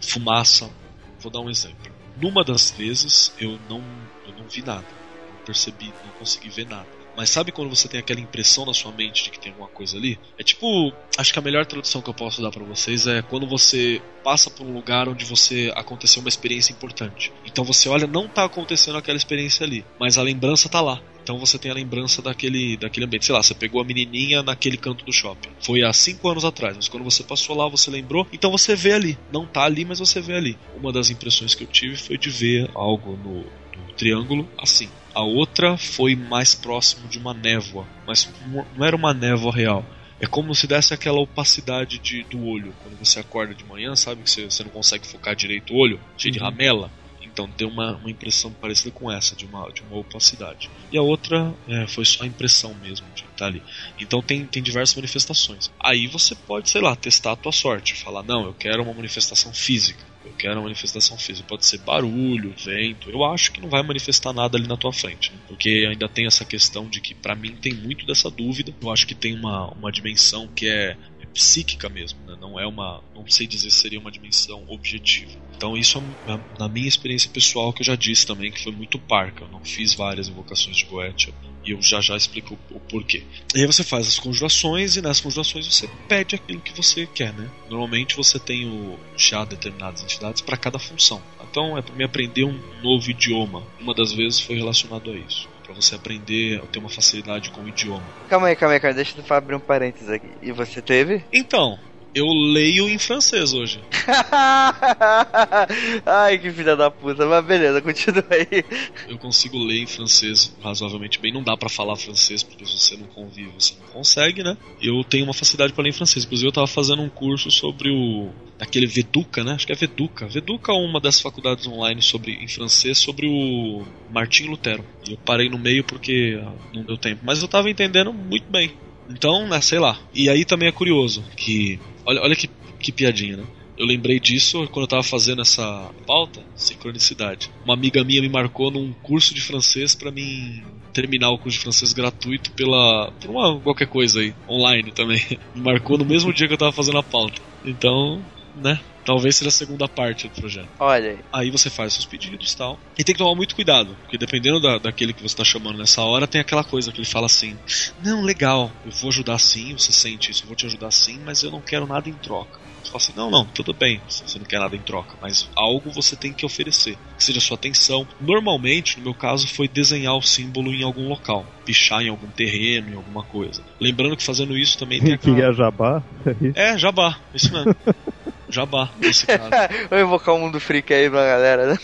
Speaker 3: fumaça. Vou dar um exemplo. Numa das vezes eu não, eu não vi nada, não percebi, não consegui ver nada. Mas sabe quando você tem aquela impressão na sua mente de que tem alguma coisa ali? É tipo, acho que a melhor tradução que eu posso dar para vocês é quando você passa por um lugar onde você aconteceu uma experiência importante. Então você olha, não tá acontecendo aquela experiência ali, mas a lembrança tá lá. Então você tem a lembrança daquele, daquele ambiente. Sei lá, você pegou a menininha naquele canto do shopping. Foi há cinco anos atrás, mas quando você passou lá, você lembrou. Então você vê ali. Não tá ali, mas você vê ali. Uma das impressões que eu tive foi de ver algo no, no triângulo assim. A outra foi mais próximo de uma névoa, mas não era uma névoa real. É como se desse aquela opacidade de, do olho. Quando você acorda de manhã, sabe que você, você não consegue focar direito o olho, cheio uhum. de ramela. Então tem uma, uma impressão parecida com essa, de uma, de uma opacidade. E a outra é, foi só a impressão mesmo de estar ali. Então tem, tem diversas manifestações. Aí você pode, sei lá, testar a tua sorte. Falar, não, eu quero uma manifestação física. Eu quero uma manifestação física. Pode ser barulho, vento. Eu acho que não vai manifestar nada ali na tua frente. Né? Porque ainda tem essa questão de que, para mim, tem muito dessa dúvida. Eu acho que tem uma, uma dimensão que é, é psíquica mesmo, né? não é uma, não sei dizer se seria uma dimensão objetiva. Então isso é na minha experiência pessoal que eu já disse também que foi muito parca. Eu não fiz várias invocações de Goetia e eu já já explico o, porquê. E aí você faz as conjurações e nessas conjurações você pede aquilo que você quer, né? Normalmente você tem o chá determinadas entidades para cada função. Então é para me aprender um novo idioma. Uma das vezes foi relacionado a isso para você aprender, ter uma facilidade com o idioma.
Speaker 1: Calma aí, calma aí, cara, deixa eu abrir um parênteses aqui. E você teve?
Speaker 3: Então, eu leio em francês hoje.
Speaker 1: Ai, que filha da puta. Mas beleza, continua aí.
Speaker 3: Eu consigo ler em francês razoavelmente bem. Não dá para falar francês, porque se você não convive, você não consegue, né? Eu tenho uma facilidade para ler em francês. Inclusive, eu tava fazendo um curso sobre o. aquele Veduca, né? Acho que é Veduca. Veduca é uma das faculdades online sobre, em francês sobre o Martinho Lutero. E eu parei no meio porque não deu tempo. Mas eu tava entendendo muito bem. Então, né, sei lá. E aí também é curioso que. Olha, olha que, que piadinha, né? Eu lembrei disso quando eu tava fazendo essa pauta, sincronicidade. Uma amiga minha me marcou num curso de francês para mim terminar o curso de francês gratuito pela por uma qualquer coisa aí, online também. Me marcou no mesmo dia que eu tava fazendo a pauta. Então, né? Talvez seja a segunda parte do projeto.
Speaker 1: Olha aí.
Speaker 3: Aí você faz seus pedidos e tal. E tem que tomar muito cuidado, porque dependendo da, daquele que você está chamando nessa hora, tem aquela coisa que ele fala assim: Não, legal, eu vou ajudar sim, você sente isso, eu vou te ajudar sim, mas eu não quero nada em troca. Você fala assim: Não, não, tudo bem, você não quer nada em troca, mas algo você tem que oferecer, que seja sua atenção. Normalmente, no meu caso, foi desenhar o símbolo em algum local, pichar em algum terreno, em alguma coisa. Lembrando que fazendo isso também tem
Speaker 4: aquela. Que é jabá?
Speaker 3: É, jabá, isso mesmo. jabá nesse caso.
Speaker 1: Vou invocar o mundo freak aí pra galera, né?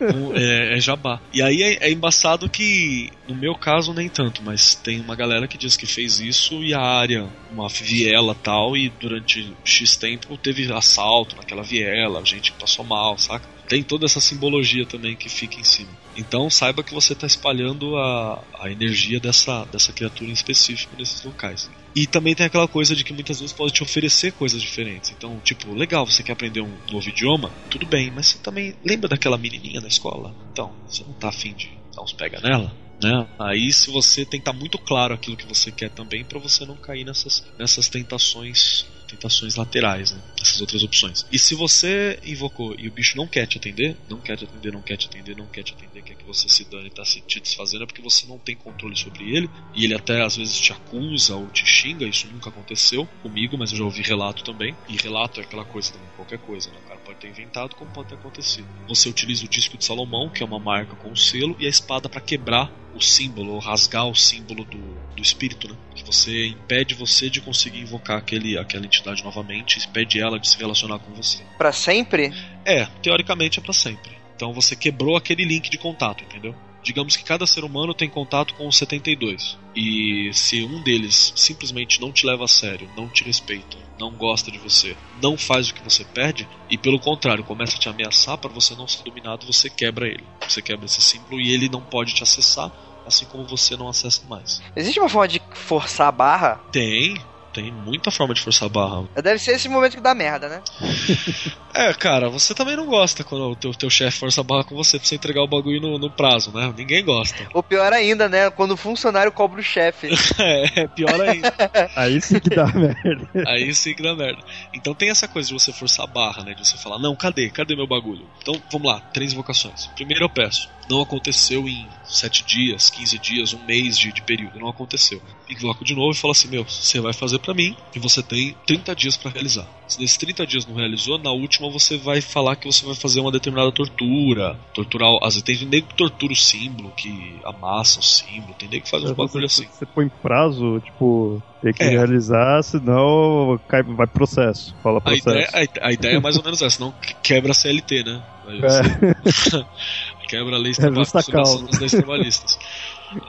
Speaker 3: Vamos- é, é jabá. E aí é, é embaçado que, no meu caso, nem tanto, mas tem uma galera que diz que fez isso e a área, uma viela tal, e durante X tempo teve assalto naquela viela, gente que passou mal, saca? Tem toda essa simbologia também que fica em cima. Então saiba que você está espalhando a, a energia dessa, dessa criatura em específico nesses locais. E também tem aquela coisa de que muitas vezes pode te oferecer coisas diferentes. Então, tipo, legal, você quer aprender um novo idioma? Tudo bem, mas você também lembra daquela menininha na escola? Então, você não tá afim de dar uns pega nela? Né? Aí se você tem que estar muito claro aquilo que você quer também para você não cair nessas, nessas tentações tentações laterais, né? Essas outras opções. E se você invocou e o bicho não quer te atender, não quer te atender, não quer te atender, não quer te atender, quer que você se dane e tá se te desfazendo, é porque você não tem controle sobre ele, e ele até às vezes te acusa ou te xinga, isso nunca aconteceu comigo, mas eu já ouvi relato também. E relato é aquela coisa também, qualquer coisa, né? O cara pode ter inventado como pode ter acontecido. Você utiliza o disco de Salomão, que é uma marca com o selo, e a espada para quebrar o símbolo, rasgar o símbolo do, do espírito, né? Que você impede você de conseguir invocar aquele, aquela entidade novamente, impede ela de se relacionar com você.
Speaker 1: Pra sempre?
Speaker 3: É, teoricamente é para sempre. Então você quebrou aquele link de contato, entendeu? Digamos que cada ser humano tem contato com os 72. E se um deles simplesmente não te leva a sério, não te respeita, não gosta de você, não faz o que você pede, e pelo contrário, começa a te ameaçar para você não ser dominado, você quebra ele. Você quebra esse símbolo e ele não pode te acessar, assim como você não acessa mais.
Speaker 1: Existe uma forma de forçar a barra?
Speaker 3: Tem, tem muita forma de forçar a barra.
Speaker 1: Deve ser esse momento que dá merda, né?
Speaker 3: É, cara, você também não gosta quando o teu, teu chefe força a barra com você pra você entregar o bagulho no, no prazo, né? Ninguém gosta.
Speaker 1: Ou pior ainda, né? Quando o funcionário cobra o chefe.
Speaker 3: É, é pior ainda.
Speaker 4: Aí sim que dá merda.
Speaker 3: Aí sim que dá merda. Então tem essa coisa de você forçar a barra, né? De você falar, não, cadê? Cadê meu bagulho? Então vamos lá, três invocações. Primeiro eu peço. Não aconteceu em sete dias, 15 dias, um mês de, de período. Não aconteceu. Invoco de novo e falo assim, meu, você vai fazer pra mim e você tem 30 dias pra realizar. Se nesses 30 dias não realizou, na última você vai falar que você vai fazer uma determinada tortura. Torturar. Às vezes tem nego que tortura o símbolo, que amassa o símbolo, tem nego que faz uns bagulho
Speaker 4: Você,
Speaker 3: assim.
Speaker 4: você põe prazo, tipo, tem que
Speaker 3: É.
Speaker 4: realizar, senão cai, vai processo. Fala
Speaker 3: A
Speaker 4: processo.
Speaker 3: ideia, a, a ideia é mais ou menos essa, não que- quebra a CLT, né?
Speaker 4: É.
Speaker 3: quebra a lei
Speaker 4: É justa
Speaker 3: trabalhista,
Speaker 4: causa.
Speaker 3: as leis trabalhistas.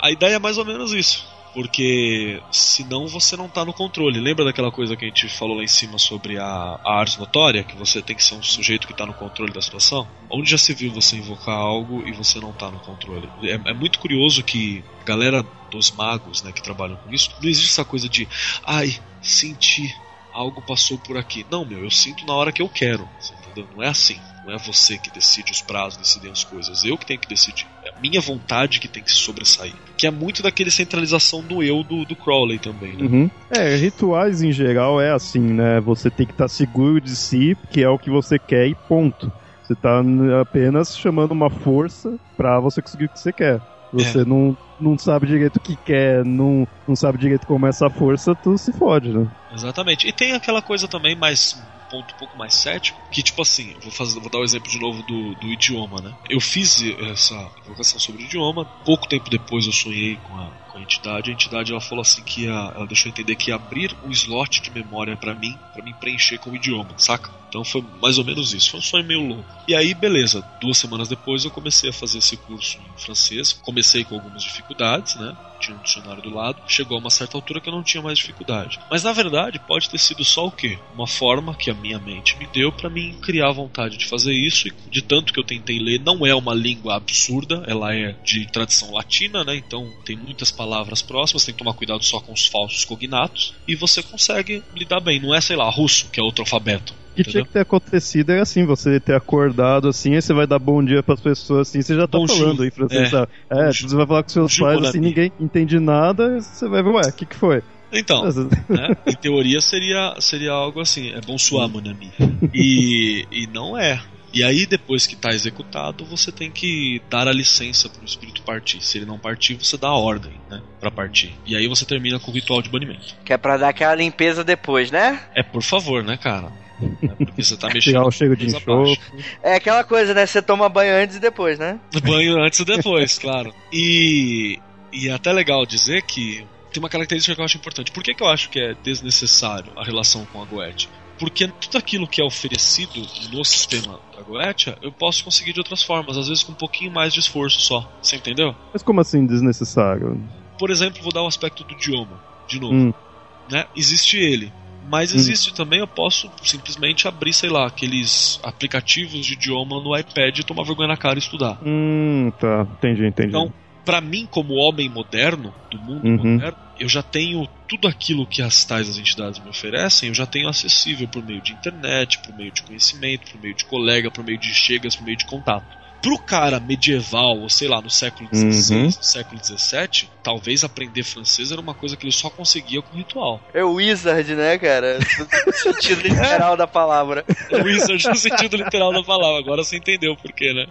Speaker 3: A ideia é mais ou menos isso. Porque senão você não tá no controle. Lembra daquela coisa que a gente falou lá em cima sobre a, a ars notória? Que você tem que ser um sujeito que tá no controle da situação? Onde já se viu você invocar algo e você não tá no controle? É, é muito curioso que a galera dos magos, né, que trabalham com isso, não existe essa coisa de ai, senti, algo passou por aqui. Não, meu, eu sinto na hora que eu quero. Entendeu? Não é assim. Não é você que decide os prazos, decidem as coisas. Eu que tenho que decidir. É a minha vontade que tem que sobressair. Que é muito daquele centralização do eu do, do Crowley também, né?
Speaker 4: Uhum. É, rituais em geral é assim, né? Você tem que estar seguro de si, que é o que você quer e ponto. Você tá n- apenas chamando uma força pra você conseguir o que você quer. Você não, não sabe direito o que quer, não, não sabe direito como é essa força, tu se fode, né?
Speaker 3: Exatamente. E tem aquela coisa também mais ponto um pouco mais cético, que tipo assim, vou fazer, vou dar o exemplo de novo do, do idioma, né? Eu fiz essa invocação sobre idioma, pouco tempo depois eu sonhei com a, com a entidade, a entidade ela falou assim que ia, ela deixou entender que ia abrir um slot de memória pra mim, pra mim preencher com o idioma, saca? Então foi mais ou menos isso, foi um sonho meio louco. E aí, beleza, duas semanas depois eu comecei a fazer esse curso em francês, comecei com algumas dificuldades, né? Tinha um dicionário do lado, chegou a uma certa altura que eu não tinha mais dificuldade. Mas na verdade, pode ter sido só o quê? Uma forma que a minha mente me deu pra mim criar vontade de fazer isso, e de tanto que eu tentei ler, não é uma língua absurda, ela é de tradição latina, né? Então tem muitas palavras próximas, tem que tomar cuidado só com os falsos cognatos, e você consegue lidar bem. Não é, sei lá, russo, que é outro alfabeto.
Speaker 4: O que
Speaker 3: Entendeu?
Speaker 4: tinha que ter acontecido é assim, você ter acordado assim, aí você vai dar bom dia pras pessoas assim, você já tá
Speaker 3: Bonjour.
Speaker 4: falando em francês.
Speaker 3: É.
Speaker 4: sabe? É, você vai falar com seus pais assim, ninguém entende nada, você vai ver, ué, o que que foi?
Speaker 3: Então, né? Em teoria seria, seria algo assim, é bonsoir, mon ami. E, e não é. E aí, depois que está executado, você tem que dar a licença para o espírito partir. Se ele não partir, você dá a ordem, né? Pra partir. E aí você termina com o ritual de banimento.
Speaker 1: Que é pra dar aquela limpeza depois, né?
Speaker 3: É, por favor, né, cara? É porque você tá mexendo.
Speaker 4: Cheiro de
Speaker 3: coisa
Speaker 4: enxofre.
Speaker 1: É aquela coisa, né? Você toma banho antes e depois, né?
Speaker 3: Banho antes e depois, claro. E, e é até legal dizer que tem uma característica que eu acho importante. Por que, que eu acho que é desnecessário a relação com a Goethe? Porque tudo aquilo que é oferecido no sistema da Goetia, eu posso conseguir de outras formas, às vezes com um pouquinho mais de esforço só. Você entendeu?
Speaker 4: Mas como assim desnecessário?
Speaker 3: Por exemplo, vou dar o um aspecto do idioma, de novo.
Speaker 4: Hum.
Speaker 3: Né? Existe ele. Mas
Speaker 4: Hum.
Speaker 3: existe também, eu posso simplesmente abrir, sei lá, aqueles aplicativos de idioma no iPad e tomar vergonha na cara e estudar.
Speaker 4: Hum, tá. Entendi, entendi.
Speaker 3: Então, pra mim, como homem moderno, do mundo
Speaker 4: Uhum.
Speaker 3: moderno, eu já tenho tudo aquilo que as tais as entidades me oferecem, eu já tenho acessível por meio de internet, por meio de conhecimento, por meio de colega, por meio de chegas, por meio de contato. Pro cara medieval, ou sei lá, no século XVI,
Speaker 4: Uhum.
Speaker 3: no século XVII, talvez aprender francês era uma coisa que ele só conseguia com ritual.
Speaker 1: É o Wizard, né, cara? No sentido literal da palavra.
Speaker 3: O Wizard no sentido literal da palavra, agora você entendeu o porquê, né?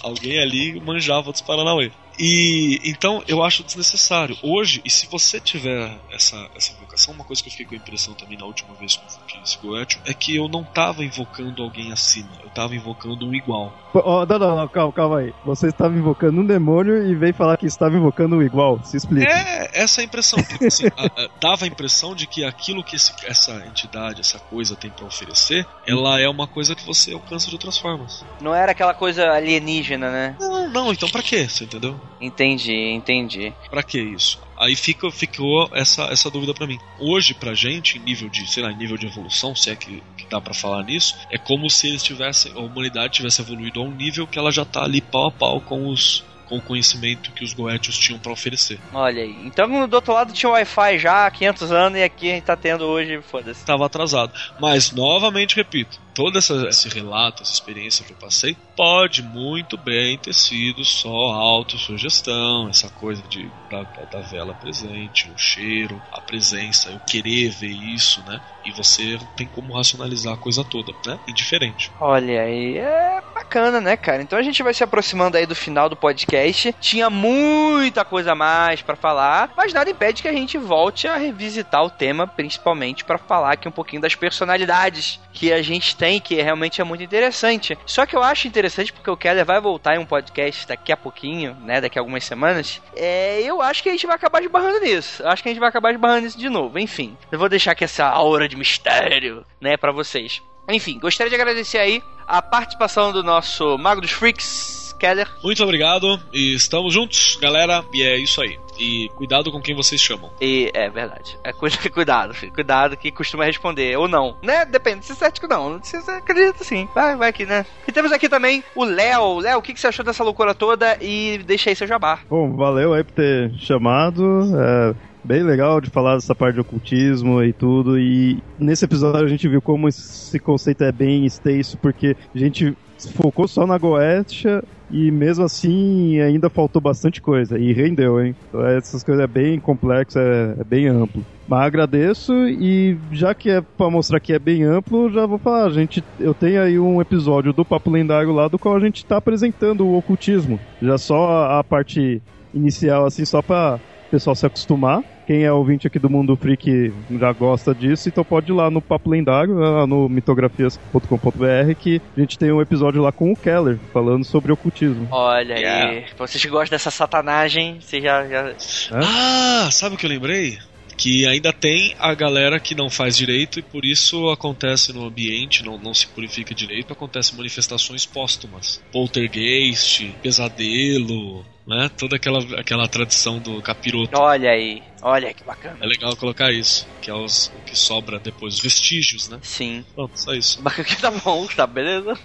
Speaker 3: Alguém ali manjava dos Paranauê. E então eu acho desnecessário. Hoje, e se você tiver essa, essa invocação, uma coisa que eu fiquei com a impressão também na última vez que eu invoquei esse Goethe é que eu não tava invocando alguém acima, eu tava invocando um igual.
Speaker 4: Ó, não, não, não, calma, calma aí. Você estava invocando um demônio e veio falar que estava invocando o igual. Se explica.
Speaker 3: É, essa é a impressão. Porque, assim, a- a- dava a impressão de que aquilo que esse- essa entidade, essa coisa tem pra oferecer, ela é uma coisa que você alcança de outras formas.
Speaker 1: Não era aquela coisa alienígena, né?
Speaker 3: Não, não, então pra quê? Você entendeu?
Speaker 1: Entendi, entendi.
Speaker 3: Pra que isso? Aí fica, ficou essa, essa dúvida pra mim. Hoje, pra gente, em nível de, sei lá, em nível de evolução, se é que, que dá pra falar nisso, é como se eles tivessem, a humanidade tivesse evoluído a um nível que ela já tá ali pau a pau com os com o conhecimento que os Goetios tinham pra oferecer.
Speaker 1: Olha aí. Então do outro lado tinha Wi-Fi já há 500 anos e aqui a gente tá tendo hoje, foda-se.
Speaker 3: Estava atrasado. Mas, novamente repito, todo essa, esse relato, essa experiência que eu passei, pode muito bem ter sido só autossugestão, essa coisa de, da, da vela presente, o cheiro, a presença, eu querer ver isso, né? E você tem como racionalizar a coisa toda, né? Indiferente.
Speaker 1: Olha aí, é bacana, né, cara? Então a gente vai se aproximando aí do final do podcast. Tinha muita coisa a mais pra falar, mas nada impede que a gente volte a revisitar o tema, principalmente pra falar aqui um pouquinho das personalidades que a gente tem, que realmente é muito interessante. Só que eu acho interessante porque o Keller vai voltar em um podcast daqui a pouquinho, né, daqui a algumas semanas. É, eu acho que a gente vai acabar esbarrando nisso. Eu acho que a gente vai acabar esbarrando nisso de novo. Enfim, eu vou deixar aqui essa aura de mistério, né, pra vocês. Enfim, gostaria de agradecer aí a participação do nosso Mago dos Freaks, Keller.
Speaker 3: Muito obrigado e estamos juntos, galera. E é isso aí. E cuidado com quem vocês chamam.
Speaker 1: E é verdade. É, cu- cuidado, filho. Cuidado que costuma responder. Ou não. Né? Depende. Se é cético, não. Se você acredita, sim. Vai, vai aqui, né? E temos aqui também o Léo. Léo, o que, que você achou dessa loucura toda? E deixa aí seu jabá.
Speaker 4: Bom, valeu aí por ter chamado. É bem legal de falar dessa parte de ocultismo e tudo. E nesse episódio a gente viu como esse conceito é bem extenso, porque a gente focou só na Goetia e mesmo assim ainda faltou bastante coisa. E rendeu, hein? Então, essas coisas é bem complexo, é, é bem amplo. Mas agradeço e já que é pra mostrar que é bem amplo, já vou falar, gente, eu tenho aí um episódio do Papo Lendário lá do qual a gente tá apresentando o ocultismo. Já só a, parte inicial assim só pra o pessoal se acostumar. Quem é ouvinte aqui do Mundo Freak já gosta disso, então pode ir lá no Papo Lendário, lá no mitografias.com.br, que a gente tem um episódio lá com o Keller, falando sobre ocultismo.
Speaker 1: Olha aí.
Speaker 3: Yeah.
Speaker 1: Vocês que gostam dessa satanagem, você já. já...
Speaker 3: Ah, sabe o que eu lembrei? Que ainda tem a galera que não faz direito e por isso acontece no ambiente, não, não se purifica direito, acontecem manifestações póstumas. Poltergeist, pesadelo, né? Toda aquela, aquela tradição do capiroto.
Speaker 1: Olha aí. Olha que bacana.
Speaker 3: É legal colocar isso, que é os, o que sobra depois, os vestígios, né?
Speaker 1: Sim.
Speaker 3: Pronto, só isso.
Speaker 1: Bacana que tá bom, tá beleza?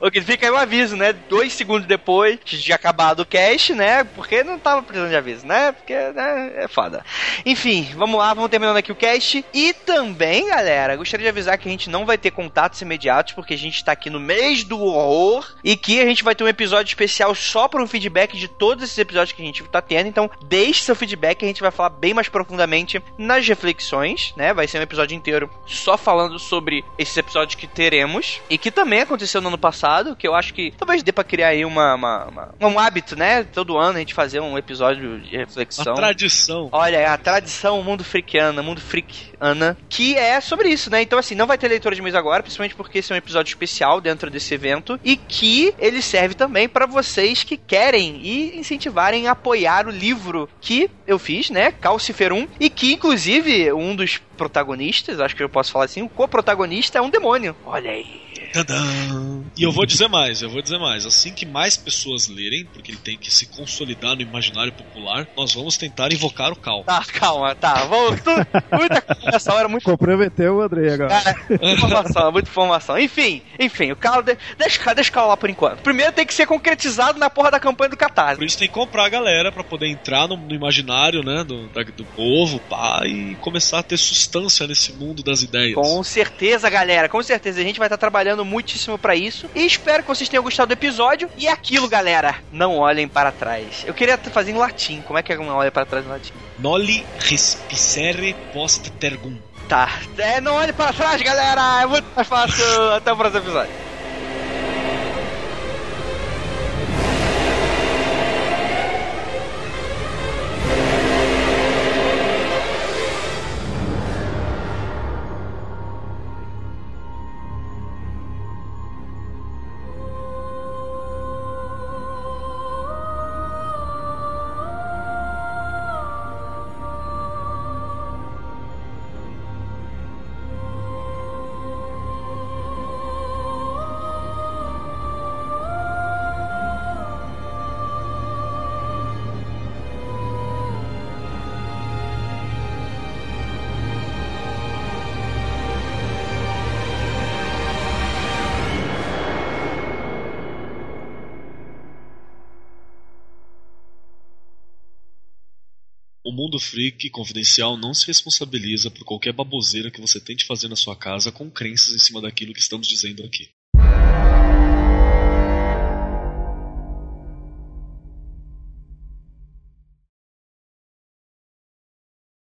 Speaker 1: ok, fica aí o aviso, né? Dois segundos depois de acabado o cast, né? Porque não tava precisando de aviso, né? Porque, né? É foda. Enfim, vamos lá, vamos terminando aqui o cast. E também, galera, gostaria de avisar que a gente não vai ter contatos imediatos, porque a gente tá aqui no mês do horror. E que a gente vai ter um episódio especial só para um feedback de todos esses episódios que a gente tá tendo. Então, deixe seu feedback, a gente vai falar bem mais profundamente nas reflexões, né? Vai ser um episódio inteiro só falando sobre esses episódios que teremos e que também aconteceu no ano passado, que eu acho que talvez dê pra criar aí uma, uma- uma- um hábito, né? Todo ano a gente fazer um episódio de reflexão.
Speaker 3: Uma tradição.
Speaker 1: Olha, é a tradição mundo freakiana, mundo freakana, que é sobre isso, né? Então, assim, não vai ter leitura de mês agora, principalmente porque esse é um episódio especial dentro desse evento e que ele serve também pra vocês que querem ir incentivarem a apoiar o livro que eu fiz, né? Calciferum, e que inclusive um dos protagonistas, acho que eu posso falar assim, o co-protagonista é um demônio. Olha aí.
Speaker 3: E eu vou dizer mais, eu vou dizer mais. Assim que mais pessoas lerem, porque ele tem que se consolidar no imaginário popular, nós vamos tentar invocar o Cal.
Speaker 1: Tá, calma, tá. Vamos. Tudo, muita essa hora, muito.
Speaker 4: Comprometeu o André agora.
Speaker 1: Muita informação, muita informação. Enfim, enfim, o Cal. de- Deixa, deixa o Cal lá por enquanto. Primeiro tem que ser concretizado na porra da campanha do Catarse.
Speaker 3: Por isso tem que comprar a galera pra poder entrar no, no imaginário, né, do, da- do povo, pá, e começar a ter sustância nesse mundo das ideias.
Speaker 1: Com certeza, galera, com certeza. A gente vai estar trabalhando muitíssimo pra isso. E espero que vocês tenham gostado do episódio. E é aquilo, galera, não olhem para trás. Eu queria fazer em latim. Como é que é não olha para trás em latim?
Speaker 3: Noli respicere post tergum.
Speaker 1: Tá. É, não olhe para trás, galera. É muito mais fácil. Até o próximo episódio.
Speaker 3: Mundo Freak Confidencial não se responsabiliza por qualquer baboseira que você tente fazer na sua casa com crenças em cima daquilo que estamos dizendo aqui.